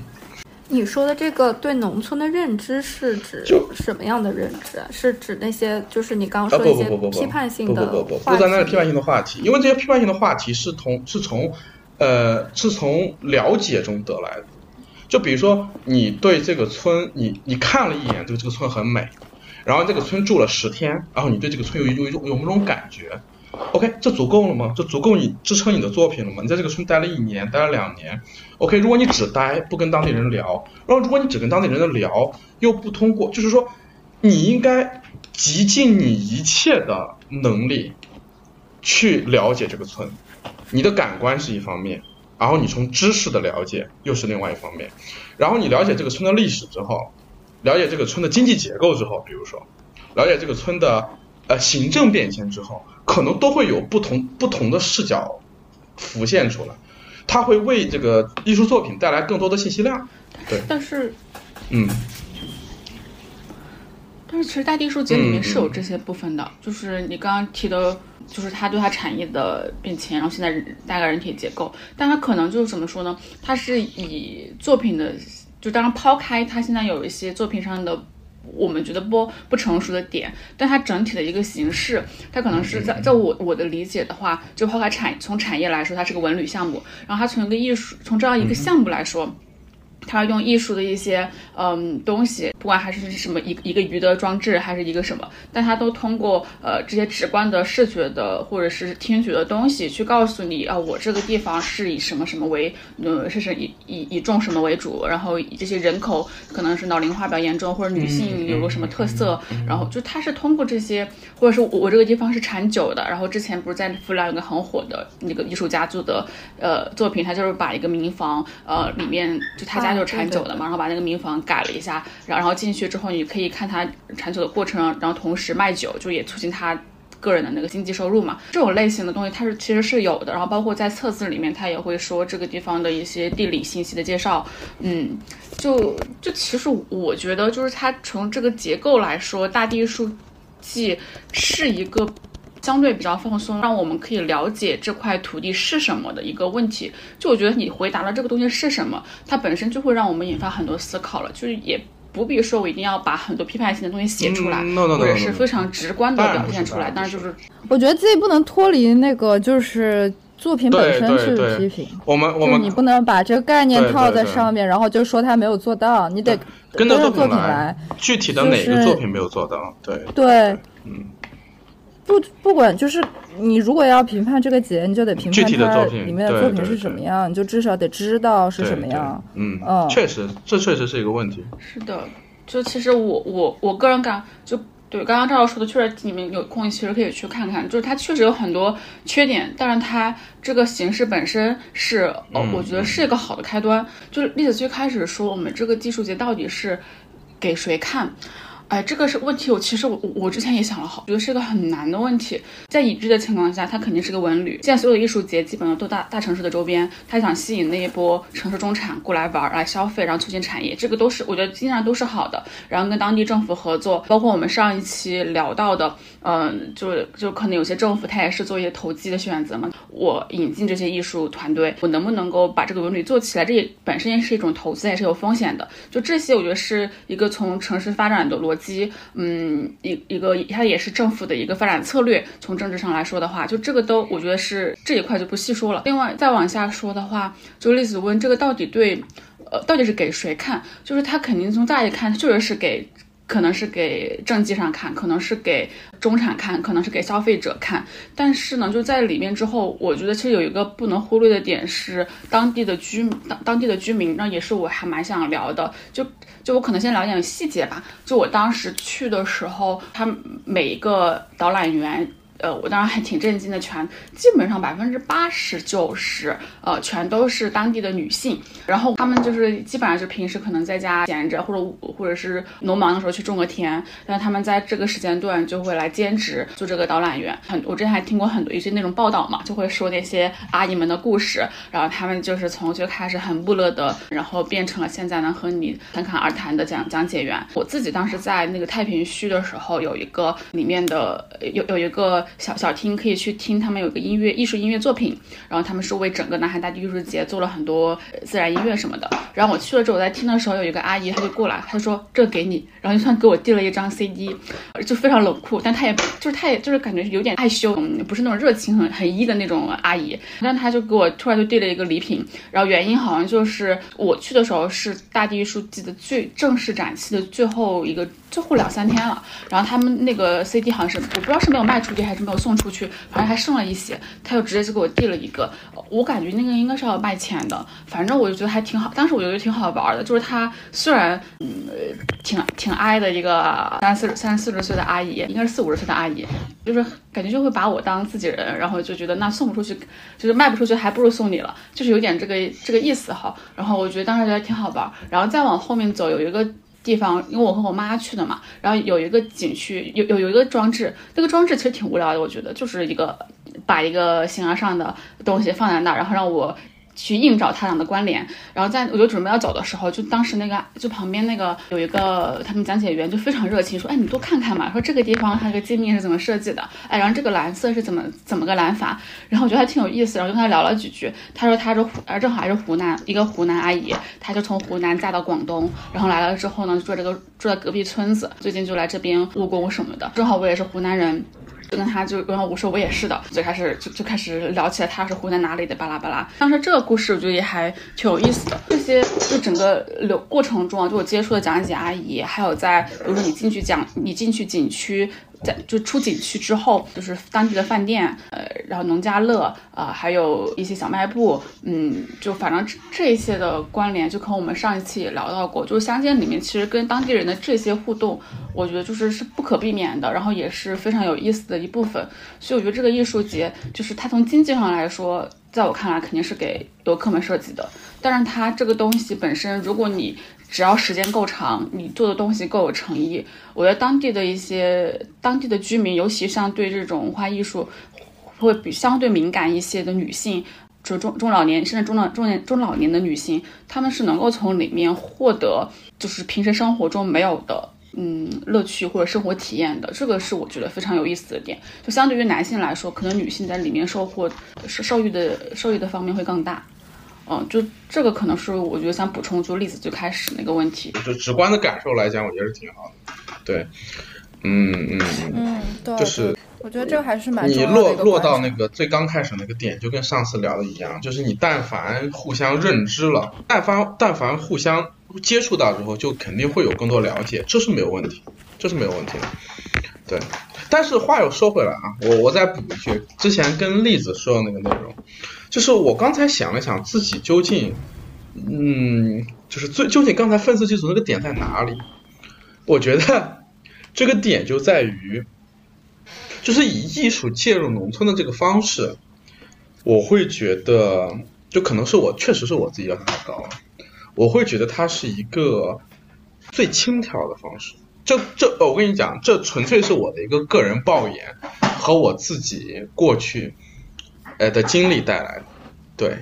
你说的这个对农村的认知是指什么样的认知？是指那些就是你刚刚说一些批判性的不不不不不不不单单是批判性的话题，因为这些批判性的话题是从是从呃是从了解中得来的。就比如说你对这个村，你你看了一眼，这个这个村很美，然后这个村住了十天，然后你对这个村有有一种有某种感觉。OK，这足够了吗？这足够你支撑你的作品了吗？你在这个村待了一年，待了两年。OK，如果你只待不跟当地人聊，然后如果你只跟当地人聊，又不通过，就是说，你应该极尽你一切的能力去了解这个村。你的感官是一方面，然后你从知识的了解又是另外一方面。然后你了解这个村的历史之后，了解这个村的经济结构之后，比如说，了解这个村的。呃，行政变迁之后，可能都会有不同不同的视角浮现出来，它会为这个艺术作品带来更多的信息量。对，但是，嗯，但是其实大地艺术节里面是有这些部分的，就是你刚刚提的，就是它对它产业的变迁，然后现在大概人体结构，但它可能就是怎么说呢？它是以作品的，就当然抛开它现在有一些作品上的。我们觉得不不成熟的点，但它整体的一个形式，它可能是在在我我的理解的话，就抛开产从产业来说，它是个文旅项目，然后它从一个艺术从这样一个项目来说。他用艺术的一些嗯东西，不管还是什么一一个鱼的装置，还是一个什么，但他都通过呃这些直观的视觉的或者是听觉的东西，去告诉你啊，我这个地方是以什么什么为，呃，是是以以以种什么为主，然后这些人口可能是老龄化比较严重，或者女性有个什么特色，然后就他是通过这些，或者是我这个地方是产酒的，然后之前不是在弗兰有个很火的那个艺术家做的呃作品，他就是把一个民房呃里面就他家。他就是产酒的嘛，然后把那个民房改了一下，然后然后进去之后，你可以看他产酒的过程，然后同时卖酒，就也促进他个人的那个经济收入嘛。这种类型的东西，它是其实是有的。然后包括在册子里面，他也会说这个地方的一些地理信息的介绍。嗯，就就其实我觉得，就是它从这个结构来说，大地书记是一个。相对比较放松，让我们可以了解这块土地是什么的一个问题。就我觉得你回答了这个东西是什么，它本身就会让我们引发很多思考了。就是也不必说我一定要把很多批判性的东西写出来，或者是非常直观的表现出来。但是就是我觉得自己不能脱离那个，就是作品本身去批评。我们我们你不能把这个概念套在上面，然后就说他没有做到。你得跟着作品来。具体的哪个作品没有做到？对对，嗯。不不管就是你如果要评判这个节，你就得评判它里面的作品是什么样，你就至少得知道是什么样。嗯嗯，确实，这确实是一个问题。是的，就其实我我我个人感就对，刚刚赵老师说的，确实你们有空其实可以去看看，就是它确实有很多缺点，但是它这个形式本身是，哦，我觉得是一个好的开端。就是栗子最开始说，我们这个技术节到底是给谁看？哎，这个是问题。我其实我我之前也想了好，觉得是个很难的问题。在已知的情况下，它肯定是个文旅。现在所有的艺术节基本上都大大城市的周边，它想吸引那一波城市中产过来玩儿来消费，然后促进产业，这个都是我觉得基本上都是好的。然后跟当地政府合作，包括我们上一期聊到的，嗯，就就可能有些政府它也是做一些投机的选择嘛。我引进这些艺术团队，我能不能够把这个文旅做起来？这也本身也是一种投资，也是有风险的。就这些，我觉得是一个从城市发展的逻辑。及，嗯，一一个它也是政府的一个发展策略。从政治上来说的话，就这个都我觉得是这一块就不细说了。另外再往下说的话，就例子问这个到底对，呃，到底是给谁看？就是他肯定从大一看，确实是给。可能是给政绩上看，可能是给中产看，可能是给消费者看。但是呢，就在里面之后，我觉得其实有一个不能忽略的点是当地的居当当地的居民，那也是我还蛮想聊的。就就我可能先聊点细节吧。就我当时去的时候，他每一个导览员。呃，我当然还挺震惊的，全基本上百分之八十九十，呃，全都是当地的女性。然后他们就是基本上就平时可能在家闲着，或者或者是农忙的时候去种个田，但他们在这个时间段就会来兼职做这个导览员。很，我之前还听过很多一些那种报道嘛，就会说那些阿姨们的故事。然后他们就是从最开始很不乐的，然后变成了现在能和你侃侃而谈的讲讲解员。我自己当时在那个太平墟的时候，有一个里面的有有一个。小小厅可以去听他们有个音乐艺术音乐作品，然后他们是为整个南海大地艺术节做了很多自然音乐什么的。然后我去了之后，我在听的时候，有一个阿姨，她就过来，她说这给你，然后就算给我递了一张 CD，就非常冷酷，但她也就是她也就是感觉有点害羞，不是那种热情很很一的那种阿姨。但她就给我突然就递了一个礼品，然后原因好像就是我去的时候是大地艺术季的最正式展期的最后一个。最后两三天了，然后他们那个 CD 好像是我不知道是没有卖出去还是没有送出去，反正还剩了一些，他就直接就给我递了一个，我感觉那个应该是要卖钱的，反正我就觉得还挺好，当时我觉得挺好玩的，就是他虽然嗯挺挺矮的一个三四三四十岁的阿姨，应该是四五十岁的阿姨，就是感觉就会把我当自己人，然后就觉得那送不出去就是卖不出去，还不如送你了，就是有点这个这个意思哈，然后我觉得当时觉得挺好玩，然后再往后面走有一个。地方，因为我和我妈去的嘛，然后有一个景区，有有有一个装置，那个装置其实挺无聊的，我觉得就是一个把一个形而上的东西放在那儿，然后让我。去硬找他俩的关联，然后在我就准备要走的时候，就当时那个就旁边那个有一个他们讲解员就非常热情，说，哎，你多看看嘛，说这个地方它这个界面是怎么设计的，哎，然后这个蓝色是怎么怎么个蓝法，然后我觉得还挺有意思，然后就跟他聊了几句，他说他是湖，呃，正好还是湖南一个湖南阿姨，她就从湖南嫁到广东，然后来了之后呢，住这个住在隔壁村子，最近就来这边务工什么的，正好我也是湖南人。就跟他就，然后我说我也是的，最开始就就开始聊起来，他是湖南哪里的，巴拉巴拉。当时这个故事我觉得也还挺有意思的。这些就整个流过程中啊，就我接触的讲解阿姨，还有在比如说你进去讲，你进去景区。在就出景区之后，就是当地的饭店，呃，然后农家乐，啊，还有一些小卖部，嗯，就反正这些的关联，就和我们上一期也聊到过，就是乡间里面其实跟当地人的这些互动，我觉得就是是不可避免的，然后也是非常有意思的一部分。所以我觉得这个艺术节，就是它从经济上来说，在我看来肯定是给游客们设计的，但是它这个东西本身，如果你只要时间够长，你做的东西够有诚意，我觉得当地的一些当地的居民，尤其像对这种文化艺术会比相对敏感一些的女性，就中中老年甚至中老中年中老年的女性，她们是能够从里面获得就是平时生活中没有的嗯乐趣或者生活体验的，这个是我觉得非常有意思的点。就相对于男性来说，可能女性在里面收获受受益的受益的方面会更大。嗯，就这个可能是我觉得想补充，就例子最开始那个问题，就直观的感受来讲，我觉得是挺好的。对，嗯嗯嗯，对，就是我觉得这个还是蛮你落落到那个最刚开始那个点，就跟上次聊的一样，就是你但凡互相认知了，但凡但凡互相接触到之后，就肯定会有更多了解，这是没有问题，这是没有问题的。对，但是话又说回来啊，我我再补一句，之前跟栗子说的那个内容。就是我刚才想了想，自己究竟，嗯，就是最究竟刚才愤世嫉俗那个点在哪里？我觉得这个点就在于，就是以艺术介入农村的这个方式，我会觉得，就可能是我确实是我自己要求太高了，我会觉得它是一个最轻佻的方式。这这，我跟你讲，这纯粹是我的一个个人抱怨和我自己过去呃的经历带来的。对，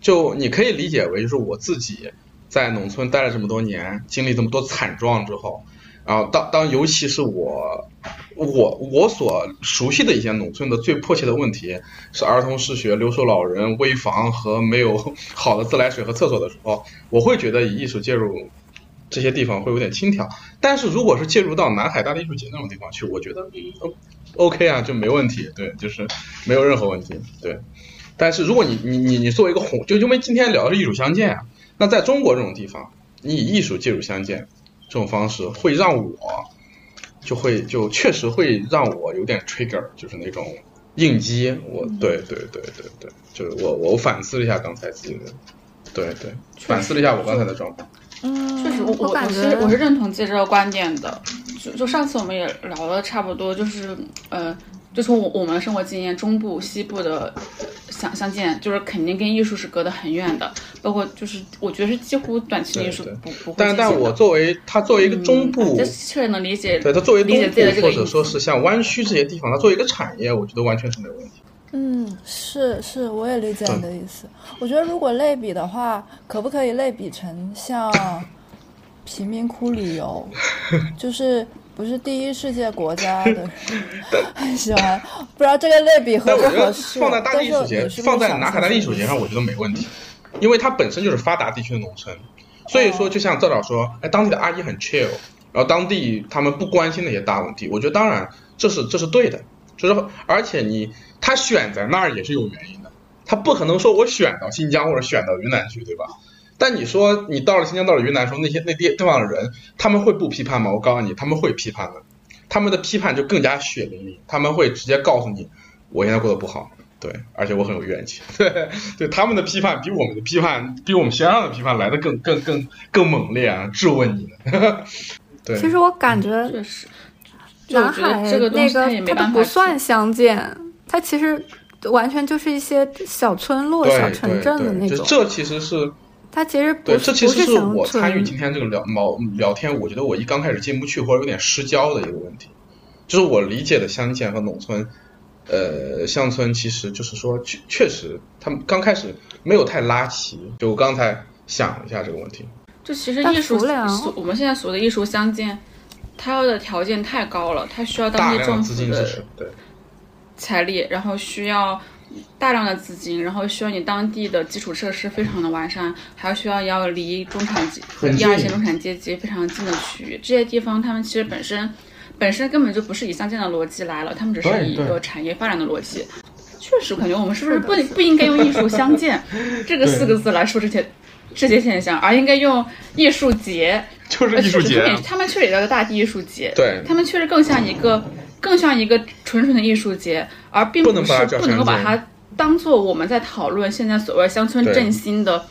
就你可以理解为就是我自己在农村待了这么多年，经历这么多惨状之后，然后当当尤其是我我我所熟悉的一些农村的最迫切的问题是儿童失学、留守老人、危房和没有 (laughs) 好的自来水和厕所的时候，我会觉得以艺术介入。这些地方会有点轻佻，但是如果是介入到南海大地艺术节那种地方去，我觉得 OK 啊，就没问题，对，就是没有任何问题，对。但是如果你你你你作为一个红，就因为今天聊的是艺术相见啊，那在中国这种地方，你以艺术介入相见这种方式，会让我就会就确实会让我有点 trigger，就是那种应激，我对对对对对，就是我我反思了一下刚才自己的，对对，反思了一下我刚才的状况。嗯，确实，我我我是我是认同这个观点的。就就上次我们也聊了差不多，就是呃，就从我我们生活经验，中部、西部的相相见，就是肯定跟艺术是隔得很远的。包括就是我觉得是几乎短期艺术不不会。但但我作为他作为一个中部，确实能理解。对他作为东部或者说是像湾区这些地方，他作为一个产业，我觉得完全是没有问题。嗯，是是，我也理解你的意思。我觉得如果类比的话，可不可以类比成像贫民窟旅游？(laughs) 就是不是第一世界国家的 (laughs) 很喜欢，不知道这个类比合不合适。放在大地艺术节，放在南海大地艺术节上，我觉得没问题，因为它本身就是发达地区的农村，所以说就像赵导说，哎，当地的阿姨很 chill，然后当地他们不关心那些大问题，我觉得当然这是这是对的，就是而且你。他选在那儿也是有原因的，他不可能说我选到新疆或者选到云南去，对吧？但你说你到了新疆，到了云南，时候那些那地地方的人，他们会不批判吗？我告诉你，他们会批判的，他们的批判就更加血淋淋，他们会直接告诉你，我现在过得不好，对，而且我很有怨气，对，对，他们的批判比我们的批判，比我们先生的批判来的更更更更猛烈啊，质问你的，(laughs) 对。其实我感觉，南海那个它都不算相见。它其实完全就是一些小村落、小城镇的那种。这其实是它其实对，这其实是我参与今天这个聊毛聊天，我觉得我一刚开始进不去或者有点失焦的一个问题，就是我理解的乡县和农村，呃，乡村其实就是说确确实他们刚开始没有太拉齐。就我刚才想了一下这个问题，就其实艺术所我们现在所谓的艺术相见，它要的条件太高了，它需要当地政府的对。财力，然后需要大量的资金，然后需要你当地的基础设施非常的完善，还要需要要离中产阶一二线中产阶级非常近的区域。这些地方他们其实本身本身根本就不是以相见的逻辑来了，他们只是以一个产业发展的逻辑。确实，感觉我们是不是不不应该用艺术相见 (laughs) 这个四个字来说这些这些现象，而应该用艺术节，就是艺术节。他们确实也叫个大地艺术节，对他们确实更像一个。更像一个纯纯的艺术节，而并不是不能够把它当做我们在讨论现在所谓乡村振兴的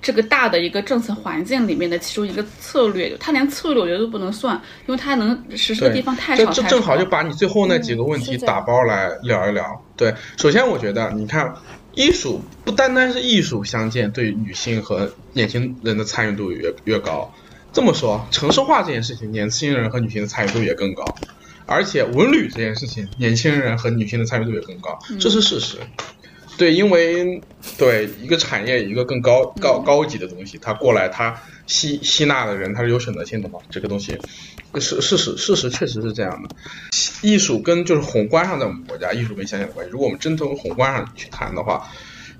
这个大的一个政策环境里面的其中一个策略。它连策略我觉得都不能算，因为它能实施的地方太少。这正好就把你最后那几个问题打包来聊一聊。对，首先我觉得你看，艺术不单单是艺术相见，对女性和年轻人的参与度越越高。这么说，城市化这件事情，年轻人和女性的参与度也更高。而且文旅这件事情，年轻人和女性的参与度也更高，这是事实。对，因为对一个产业，一个更高高高级的东西，它过来，它吸吸纳的人，它是有选择性的嘛？这个东西是事实，事实确实是这样的。艺术跟就是宏观上在我们国家，艺术跟乡间的关系，如果我们真从宏观上去谈的话，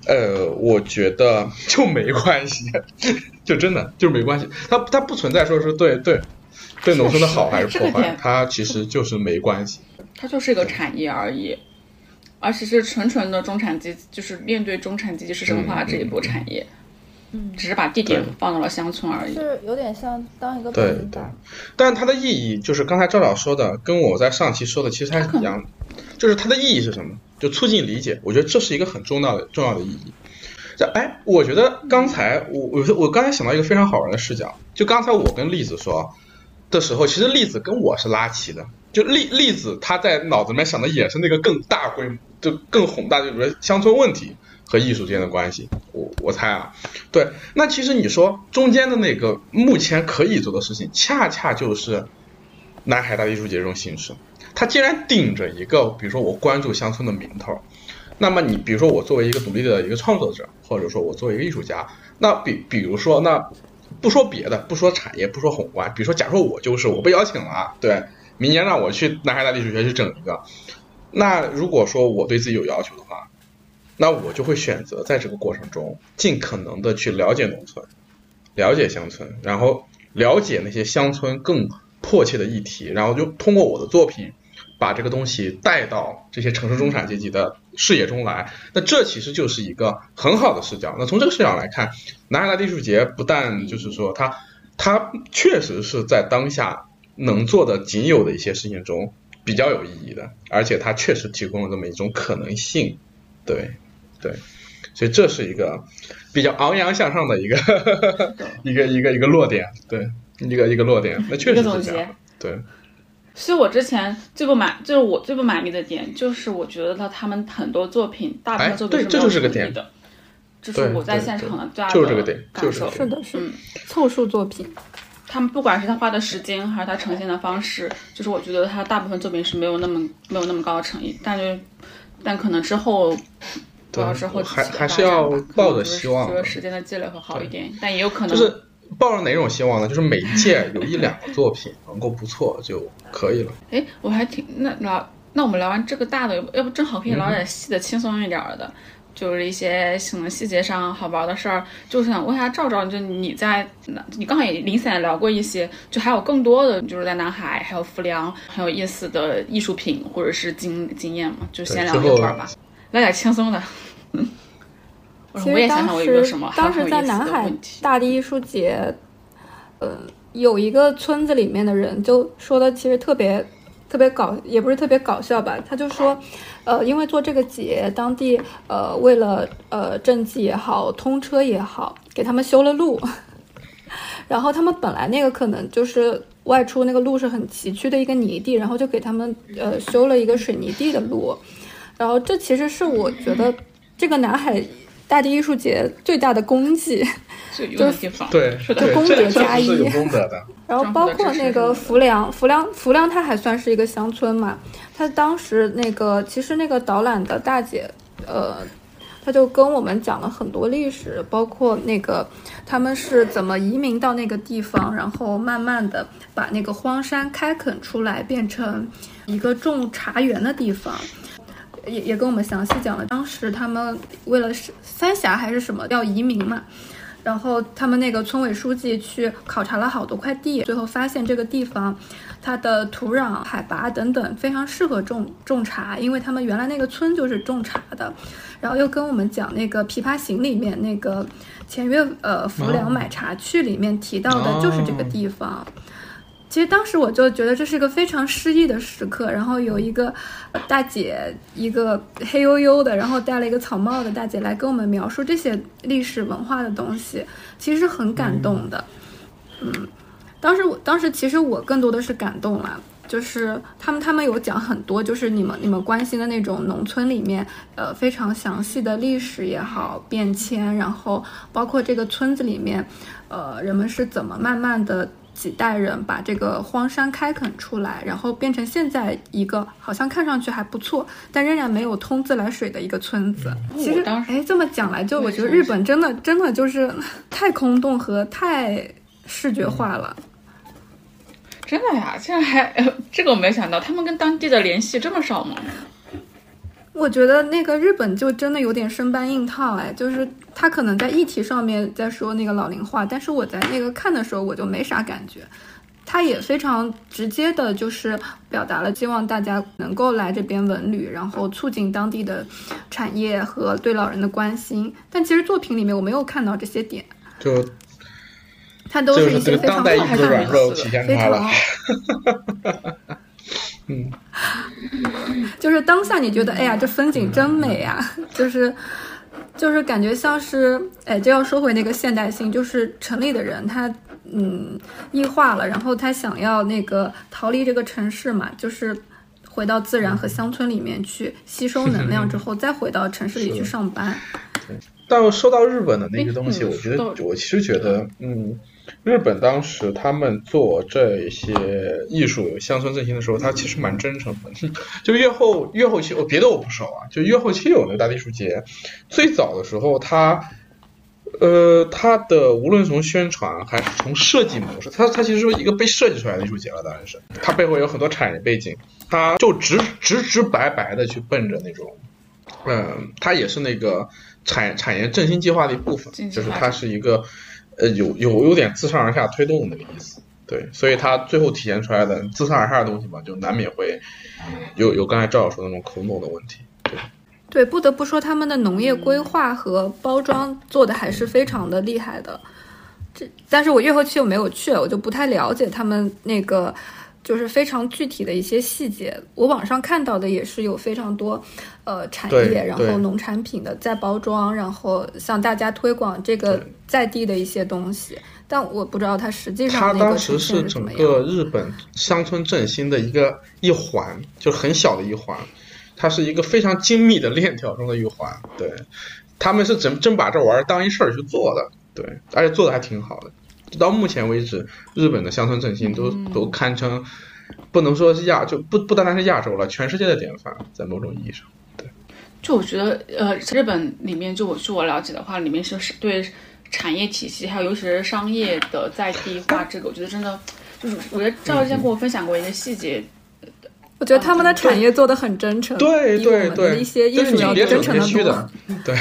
呃，我觉得就没关系，(laughs) 就真的就没关系。它它不存在说是对对。对农村的好还是破坏，它其实就是没关系。它就是一个产业而已，而且是纯纯的中产阶级，就是面对中产阶级市场化这一波产业。嗯，只是把地点放到了乡村而已。是有点像当一个对对，但它的意义就是刚才赵导说的，跟我在上期说的其实还是一样的。就是它的意义是什么？就促进理解。我觉得这是一个很重要的重要的意义。这哎，我觉得刚才我我我刚才想到一个非常好玩的视角，就刚才我跟栗子说。的时候，其实栗子跟我是拉齐的。就栗栗子他在脑子里面想的也是那个更大规模，就更宏大，就是乡村问题和艺术之间的关系。我我猜啊，对。那其实你说中间的那个目前可以做的事情，恰恰就是南海大艺术节这种形式。它既然顶着一个，比如说我关注乡村的名头，那么你比如说我作为一个独立的一个创作者，或者说我作为一个艺术家，那比比如说那不说别的，不说产业，不说宏观，比如说假如我就是我被邀请了，对，明年让我去南海大艺术节去整一个，那如果说我对自己有要求的话，那我就会选择在这个过程中尽可能的去了解农村，了解乡村，然后了解那些乡村更迫切的议题，然后就通过我的作品。把这个东西带到这些城市中产阶级的视野中来，那这其实就是一个很好的视角。那从这个视角来看，南海大艺术节不但就是说它，它确实是在当下能做的仅有的一些事情中比较有意义的，而且它确实提供了这么一种可能性。对，对，所以这是一个比较昂扬向上的一个 (laughs) 一个一个一个落点，对，一个一个落点。那确实是这样，对。其实我之前最不满，就是我最不满意的点，就是我觉得他他们很多作品，大部分作品是没有诚意的。这是我在现场的最大的感受。是的，是凑数作品。他们不管是他花的时间，还是他呈现的方式，就是我觉得他大部分作品是没有那么没有那么高的诚意。但就但可能之后，主要是后还还是要抱着希望，说时间的积累会好一点，但也有可能就是。抱着哪种希望呢？就是每一届有一两个作品能够不错就可以了。哎，我还挺那聊，那我们聊完这个大的，要不正好可以聊点细的、轻松一点的，就是一些什么细节上好玩的事儿。就是想问一下赵赵，就你在，你刚好也零散聊过一些，就还有更多的，就是在南海还有浮梁很有意思的艺术品或者是经经验嘛？就先聊一会儿吧，聊点轻松的。嗯。其实当时，当时在南海大地艺术节，呃，有一个村子里面的人就说的，其实特别特别搞，也不是特别搞笑吧。他就说，呃，因为做这个节，当地呃为了呃政绩也好，通车也好，给他们修了路。(laughs) 然后他们本来那个可能就是外出那个路是很崎岖的一个泥地，然后就给他们呃修了一个水泥地的路。然后这其实是我觉得这个南海。大地艺术节最大的功绩，(laughs) 就是对，就功德加一。功德的。(laughs) 然后包括那个浮梁，浮梁，浮梁，它还算是一个乡村嘛。他当时那个，其实那个导览的大姐，呃，他就跟我们讲了很多历史，包括那个他们是怎么移民到那个地方，然后慢慢的把那个荒山开垦出来，变成一个种茶园的地方。也也跟我们详细讲了，当时他们为了是三峡还是什么要移民嘛，然后他们那个村委书记去考察了好多块地，最后发现这个地方它的土壤、海拔等等非常适合种种茶，因为他们原来那个村就是种茶的，然后又跟我们讲那个《琵琶行》里面那个前月呃浮梁买茶去里面提到的就是这个地方。其实当时我就觉得这是一个非常诗意的时刻，然后有一个大姐，一个黑黝黝的，然后戴了一个草帽的大姐来跟我们描述这些历史文化的东西，其实很感动的。嗯，当时我当时其实我更多的是感动了，就是他们他们有讲很多，就是你们你们关心的那种农村里面，呃，非常详细的历史也好变迁，然后包括这个村子里面，呃，人们是怎么慢慢的。几代人把这个荒山开垦出来，然后变成现在一个好像看上去还不错，但仍然没有通自来水的一个村子。其实，哎，这么讲来，就我觉得日本真的真的就是太空洞和太视觉化了。真的呀，竟然还 (laughs) 这个我没想到，他们跟当地的联系这么少吗？我觉得那个日本就真的有点生搬硬套，哎，就是他可能在议题上面在说那个老龄化，但是我在那个看的时候我就没啥感觉。他也非常直接的，就是表达了希望大家能够来这边文旅，然后促进当地的产业和对老人的关心。但其实作品里面我没有看到这些点，就他都是一些非常非常非常。(laughs) 嗯，就是当下你觉得，哎呀，这风景真美啊！就是，就是感觉像是，哎，就要说回那个现代性，就是城里的人他嗯异化了，然后他想要那个逃离这个城市嘛，就是回到自然和乡村里面去吸收能量，之后再回到城市里去上班。到说到日本的那些东西，嗯我觉得我其实觉得，嗯，日本当时他们做这些艺术乡村振兴的时候，他其实蛮真诚的。就越后越后期，我别的我不熟啊，就越后期有那个大地艺术节，最早的时候他。呃，它的无论从宣传还是从设计模式，它它其实是一个被设计出来的艺术节了，当然是它背后有很多产业背景，它就直直直白白的去奔着那种，嗯、它也是那个产产业振兴计划的一部分，就是它是一个呃有有有点自上而下推动的那个意思，对，所以它最后体现出来的自上而下的东西嘛，就难免会有有刚才赵老说的那种口弄的问题，对，不得不说他们的农业规划和包装做的还是非常的厉害的。这，但是我越后期我没有去，我就不太了解他们那个就是非常具体的一些细节。我网上看到的也是有非常多呃产业，然后农产品的再包装，然后向大家推广这个在地的一些东西。但我不知道它实际上它当时是整。个日本乡村振兴的一个一环，就很小的一环，它是一个非常精密的链条中的一环。对，他们是真真把这玩意儿当一事儿去做的，对，而且做的还挺好的。到目前为止，日本的乡村振兴都、都堪称不能说是亚，就不不单单是亚洲了，全世界的典范，在某种意义上。就我觉得，呃，日本里面，就我据我了解的话，里面是是对产业体系，还有尤其是商业的在地化，这个我觉得真的就是，我觉得赵之前跟我分享过一个细节，我觉得他们的产业做的很真诚，对比我们的对对，一些艺就是术要真诚的多 (laughs) 对，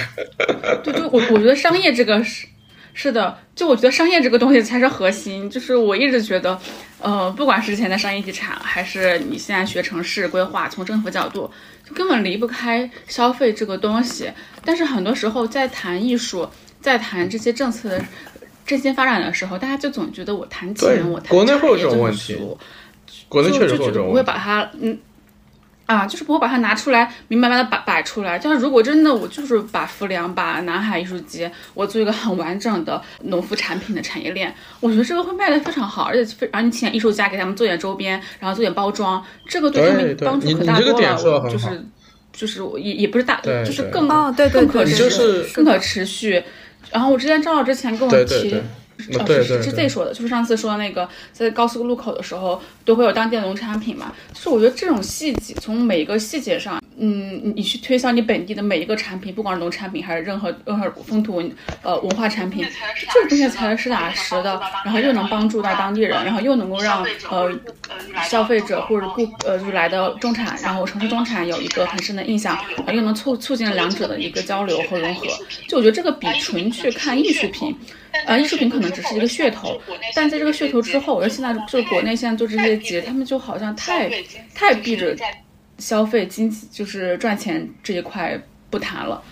对，就我我觉得商业这个是是的，就我觉得商业这个东西才是核心。就是我一直觉得，呃，不管是之前的商业地产，还是你现在学城市规划，从政府角度，就根本离不开消费这个东西。但是很多时候在谈艺术，在谈这些政策的振兴发展的时候，大家就总觉得我谈钱，我谈国内会有这种问题俗国内就确实会有不会种问题。把它嗯。啊，就是不会把它拿出来，明明白白的摆摆出来。就是如果真的我就是把浮梁、把南海艺术节，我做一个很完整的农副产品的产业链，我觉得这个会卖的非常好，而且非，然后你请艺术家给他们做点周边，然后做点包装，这个对他们帮助可大多了。就是就是也也不是大，就是更哦，对对对，更可持续，就是更可持续。然后我之前张老之前跟我提，对对对哦是是对对对 Z 说的，就是上次说的那个在高速路口的时候都会有当地的农产品嘛，就是我觉得这种细节，从每一个细节上，嗯，你你去推销你本地的每一个产品，不管是农产品还是任何任何风土文呃文化产品，这个东西才是实打实的，然后又能帮助到当地人，然后又能够让呃消费者或者顾呃就是来的中产，然后城市中产有一个很深的印象，然后又能促促进两者的一个交流和融合。就我觉得这个比纯去看艺术品，呃，艺术品可能只是一个噱头，但在这个噱头之后，我觉得现在就国内现在做这些节，他们就好像太太避着消费经济就是赚钱这一块不谈了。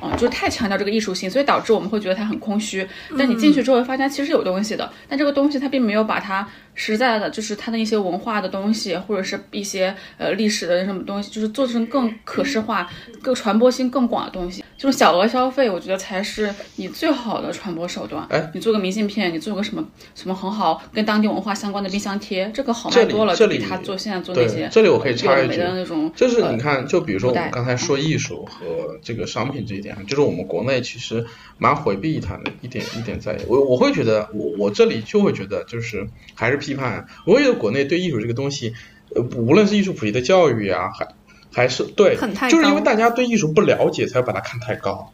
嗯，就是太强调这个艺术性，所以导致我们会觉得它很空虚。但你进去之后，发现其实有东西的，但这个东西它并没有把它实在的，就是它的一些文化的东西，或者是一些呃历史的什么东西，就是做成更可视化、更传播性更广的东西。这种小额消费，我觉得才是你最好的传播手段。哎你做个明信片，你做个什么什么很好跟当地文化相关的冰箱贴，这个好卖多了，这里就比他做现在做那些，这里我可以插一句的那种，就是呃你看，就比如说我们刚才说艺术和这个商品这一点，就是我们国内其实蛮回避一谈的一点一点在于，我我会觉得，我我这里就会觉得，就是还是批判，我会觉得国内对艺术这个东西，呃，无论是艺术普及的教育啊，还还是对，就是因为大家对艺术不了解，才会把它看太高。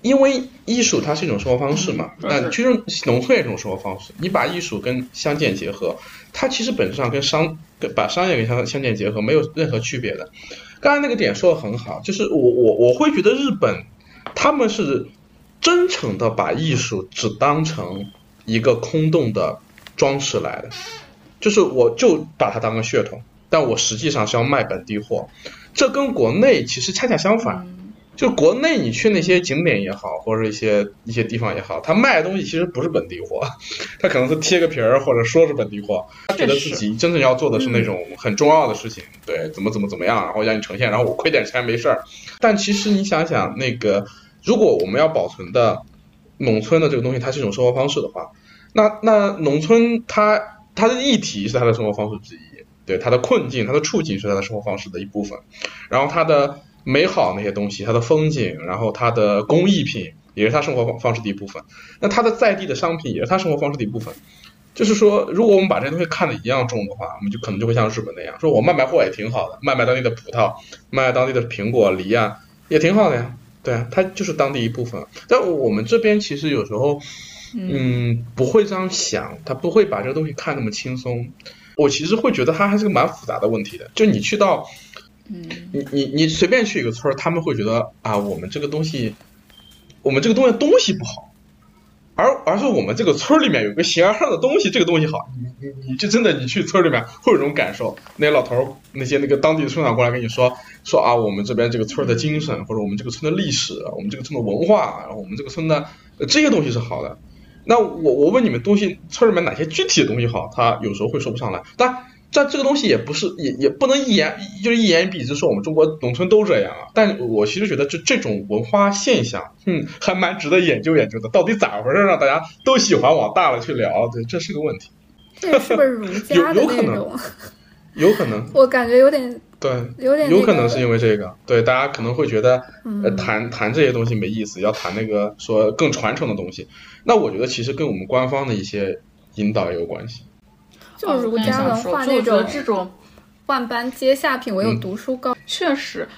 因为艺术它是一种生活方式嘛，嗯那其实农村也是一种生活方式。你把艺术跟乡间结合，它其实本质上跟商跟把商业跟乡乡间结合没有任何区别的。刚才那个点说的很好，就是我我我会觉得日本他们是真诚的把艺术只当成一个空洞的装饰来的，就是我就把它当个噱头，但我实际上是要卖本地货，这跟国内其实恰恰相反。就国内你去那些景点也好，或者一些一些地方也好，他卖的东西其实不是本地货，(laughs) 他可能是贴个皮儿或者说是本地货，他觉得自己真正要做的是那种很重要的事情，对，怎么怎么怎么样，然后让你呈现，然后我亏点钱没事儿。但其实你想想，那个如果我们要保存的农村的这个东西，它是一种生活方式的话，那那农村它它的议题是它的生活方式之一，对它的困境、它的处境是它的生活方式的一部分，然后它的美好那些东西，它的风景，然后它的工艺品也是它生活方方式的一部分，那它的在地的商品也是它生活方式的一部分。就是说，如果我们把这些东西看得一样重的话，我们就可能就会像日本那样，说我卖卖货也挺好的，卖卖当地的葡萄，卖卖当地的苹果、梨啊，也挺好的呀。对啊，它就是当地一部分。但我们这边其实有时候，嗯，不会这样想，他不会把这个东西看那么轻松。我其实会觉得它还是个蛮复杂的问题的。就你去到，嗯，你你你随便去一个村儿，他们会觉得啊，我们这个东西，我们这个东西东西不好。而而是我们这个村儿里面有个形而上的东西，这个东西好，你你你就真的你去村儿里面会有这种感受。那些老头儿，那些那个当地的村长过来跟你说说啊，我们这边这个村儿的精神，或者我们这个村的历史，我们这个村的文化，然后我们这个村的、呃、这些东西是好的。那我我问你们，东西村里面哪些具体的东西好？他有时候会说不上来。但但这个东西也不是也也不能一言就是一言以蔽之说我们中国农村都这样啊。但我其实觉得这这种文化现象，嗯，还蛮值得研究研究的。到底咋回事？让大家都喜欢往大了去聊，对，这是个问题。这是不是儒 (laughs) 家的那种？有可能，(laughs) 我感觉有点对，有点、有可能是因为这个。对，大家可能会觉得，呃，谈谈这些东西没意思，要谈那个说更传承的东西。那我觉得其实跟我们官方的一些引导也有关系。就儒家文化那种这种万般皆下品，唯有读书高。确实，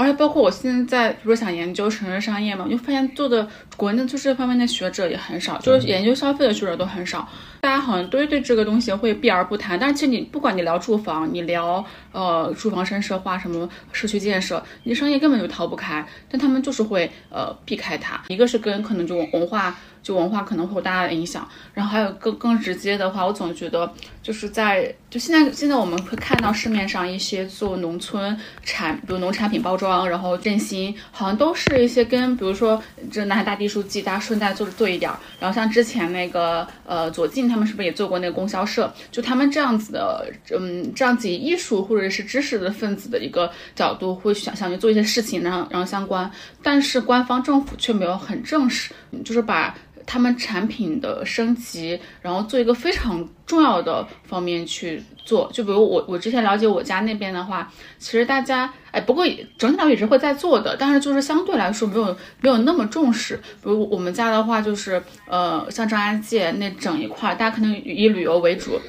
而且包括我现在，比如说想研究城市商业嘛，我就发现做的国内做这方面的学者也很少，就是研究消费的学者都很少。大家好像都对这个东西会避而不谈。但是其实你不管你聊住房，你聊呃住房深社化什么社区建设，你商业根本就逃不开。但他们就是会呃避开它，一个是跟可能就文化。就文化可能会有大大的影响，然后还有更更直接的话，我总觉得就是在就现在现在我们会看到市面上一些做农村产，比如农产品包装，然后振兴，好像都是一些跟比如说这南海大地书记，大家顺带做的做一点儿，然后像之前那个呃左近他们是不是也做过那个供销社？就他们这样子的，嗯，这样子以艺术或者是知识的分子的一个角度，会想想去做一些事情，然后然后相关，但是官方政府却没有很正式，就是把。他们产品的升级，然后做一个非常重要的方面去做，就比如我我之前了解我家那边的话，其实大家哎，不过整体上也是会在做的，但是就是相对来说没有没有那么重视。比如我们家的话，就是呃，像张家界那整一块，大家可能以旅游为主。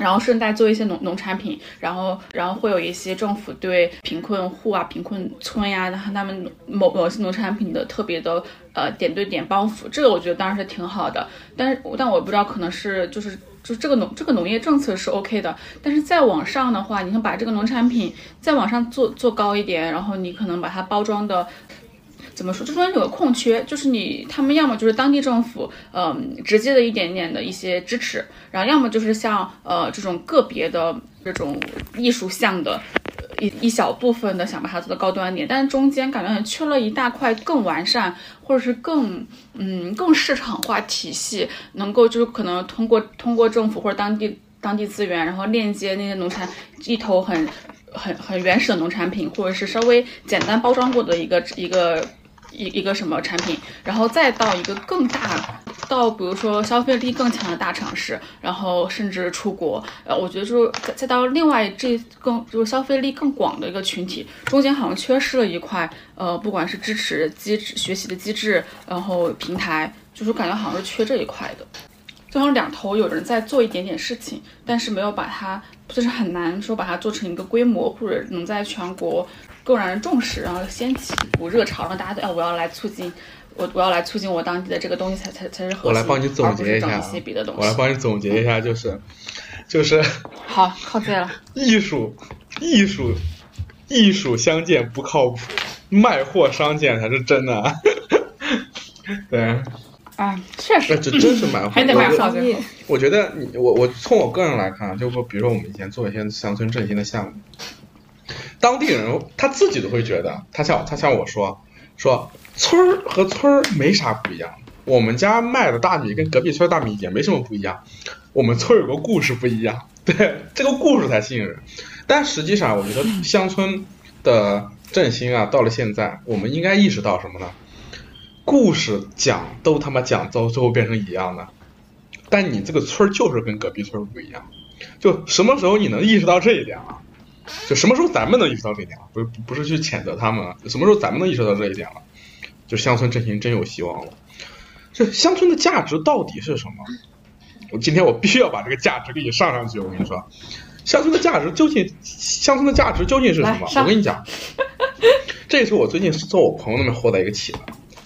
然后顺带做一些农农产品，然后然后会有一些政府对贫困户啊、贫困村呀，然后他们某某些农产品的特别的呃点对点帮扶，这个我觉得当然是挺好的。但是但我不知道可能是就是就这个农这个农业政策是 OK 的，但是再往上的话，你想把这个农产品再往上做做高一点，然后你可能把它包装的。怎么说？这中间有个空缺，就是你他们要么就是当地政府，嗯，直接的一点点的一些支持，然后要么就是像呃这种个别的这种艺术项的一一小部分的想把它做的高端点，但是中间感觉很缺了一大块更完善或者是更嗯更市场化体系，能够就是可能通过通过政府或者当地当地资源，然后链接那些农产一头很很很原始的农产品，或者是稍微简单包装过的一个一个。一一个什么产品，然后再到一个更大，到比如说消费力更强的大城市，然后甚至出国，呃，我觉得就是再再到另外这更就是消费力更广的一个群体，中间好像缺失了一块，呃，不管是支持机制、学习的机制，然后平台，就是感觉好像是缺这一块的，就好像两头有人在做一点点事情，但是没有把它，就是很难说把它做成一个规模，或者能在全国。更让人重视，然后掀起一股热潮，让大家都哎，我要来促进，我我要来促进我当地的这个东西才才才是核心。我来帮你总结一下，我来帮你总结一下，就是 (laughs) 就是好靠对了。艺术艺术艺术相见不靠谱，卖货商见才是真的。(laughs) 对，啊，确实，这真是蛮 (laughs) 还得卖货。我觉得你我我从我个人来看，就说比如说我们以前做一些乡村振兴的项目。当地人他自己都会觉得，他像他像我说，说村儿和村儿没啥不一样。我们家卖的大米跟隔壁村大米也没什么不一样。我们村有个故事不一样，对这个故事才吸引人。但实际上，我觉得乡村的振兴啊，到了现在，我们应该意识到什么呢？故事讲都他妈讲到最后变成一样的。但你这个村儿就是跟隔壁村儿不一样。就什么时候你能意识到这一点了？就什么时候咱们能意识到这一点了？不是不是去谴责他们啊，什么时候咱们能意识到这一点了？就乡村振兴真有希望了。这乡村的价值到底是什么？我今天我必须要把这个价值给你上上去。我跟你说，乡村的价值究竟，乡村的价值究竟是什么？我跟你讲，这也是我最近从我朋友那边获得一个启发。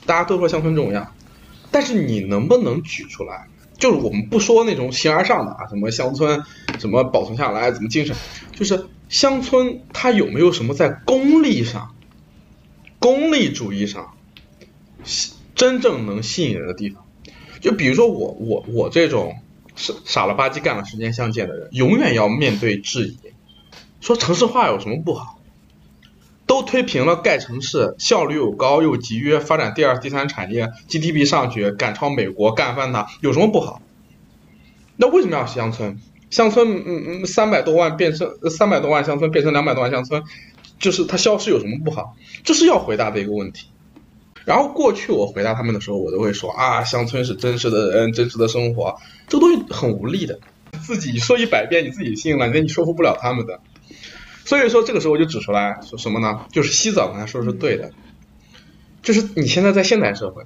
大家都说乡村重要，但是你能不能举出来？就是我们不说那种形而上的啊，什么乡村怎么保存下来，怎么精神，就是乡村它有没有什么在功利上、功利主义上真正能吸引人的地方？就比如说我我我这种傻傻了吧唧干了十年相见的人，永远要面对质疑，说城市化有什么不好？都推平了盖城市，效率又高又集约，发展第二、第三产业，GDP 上去，赶超美国，干翻它，有什么不好？那为什么要乡村？乡村，嗯嗯，三百多万变成三百多万乡村，变成两百多万乡村，就是它消失有什么不好？这是要回答的一个问题。然后过去我回答他们的时候，我都会说啊，乡村是真实的人，真实的生活，这个东西很无力的，自己说一百遍你自己信了，那你说服不了他们的。所以说，这个时候我就指出来说什么呢？就是西早刚才说的是对的，就是你现在在现代社会，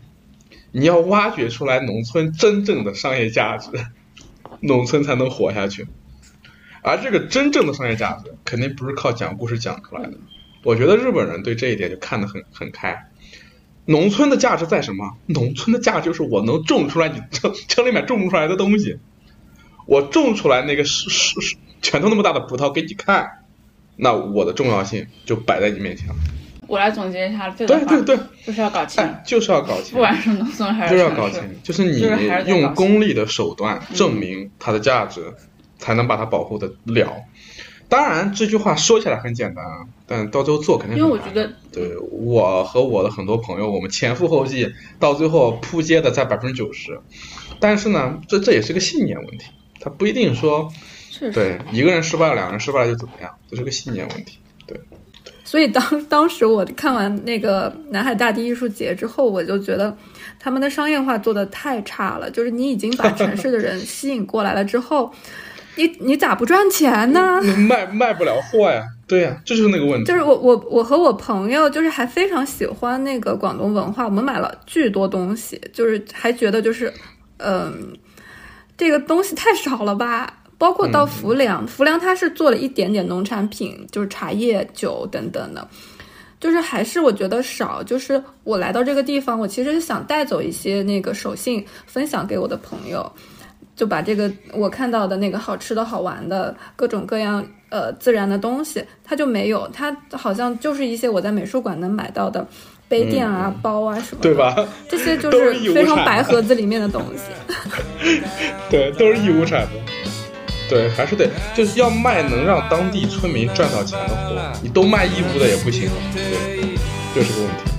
你要挖掘出来农村真正的商业价值，农村才能活下去。而这个真正的商业价值，肯定不是靠讲故事讲出来的。我觉得日本人对这一点就看得很很开。农村的价值在什么？农村的价值就是我能种出来你城城里面种不出来的东西，我种出来那个是是是拳头那么大的葡萄给你看。那我的重要性就摆在你面前了。我来总结一下对对对，就是要搞钱，就是要搞钱，不管是农村还是就是要搞钱，就是你用功利的手段证明它的价值，才能把它保护的了。当然，这句话说起来很简单啊，但到最后做肯定因为我觉得，对我和我的很多朋友，我们前赴后继，到最后扑街的在百分之九十。但是呢，这这也是个信念问题，它不一定说。对，一个人失败了，两个人失败了就怎么样？这是个信念问题。对，所以当当时我看完那个南海大地艺术节之后，我就觉得他们的商业化做的太差了。就是你已经把 (laughs) 城市的人吸引过来了之后，你你咋不赚钱呢？(laughs) 卖卖不了货呀。对呀，这就是那个问题。就是我我我和我朋友就是还非常喜欢那个广东文化，我们买了巨多东西，就是还觉得就是嗯，这个东西太少了吧。包括到浮梁，浮梁它是做了一点点农产品，就是茶叶、酒等等的，就是还是我觉得少。就是我来到这个地方，我其实是想带走一些那个手信，分享给我的朋友，就把这个我看到的那个好吃的好玩的各种各样呃自然的东西，它就没有，它好像就是一些我在美术馆能买到的杯垫啊、包啊什么的，对吧？这些就是非常白盒子里面的东西。(laughs) 对，都是义乌产的。对，还是得就是要卖能让当地村民赚到钱的活，你都卖义乌的也不行，对，这是个问题。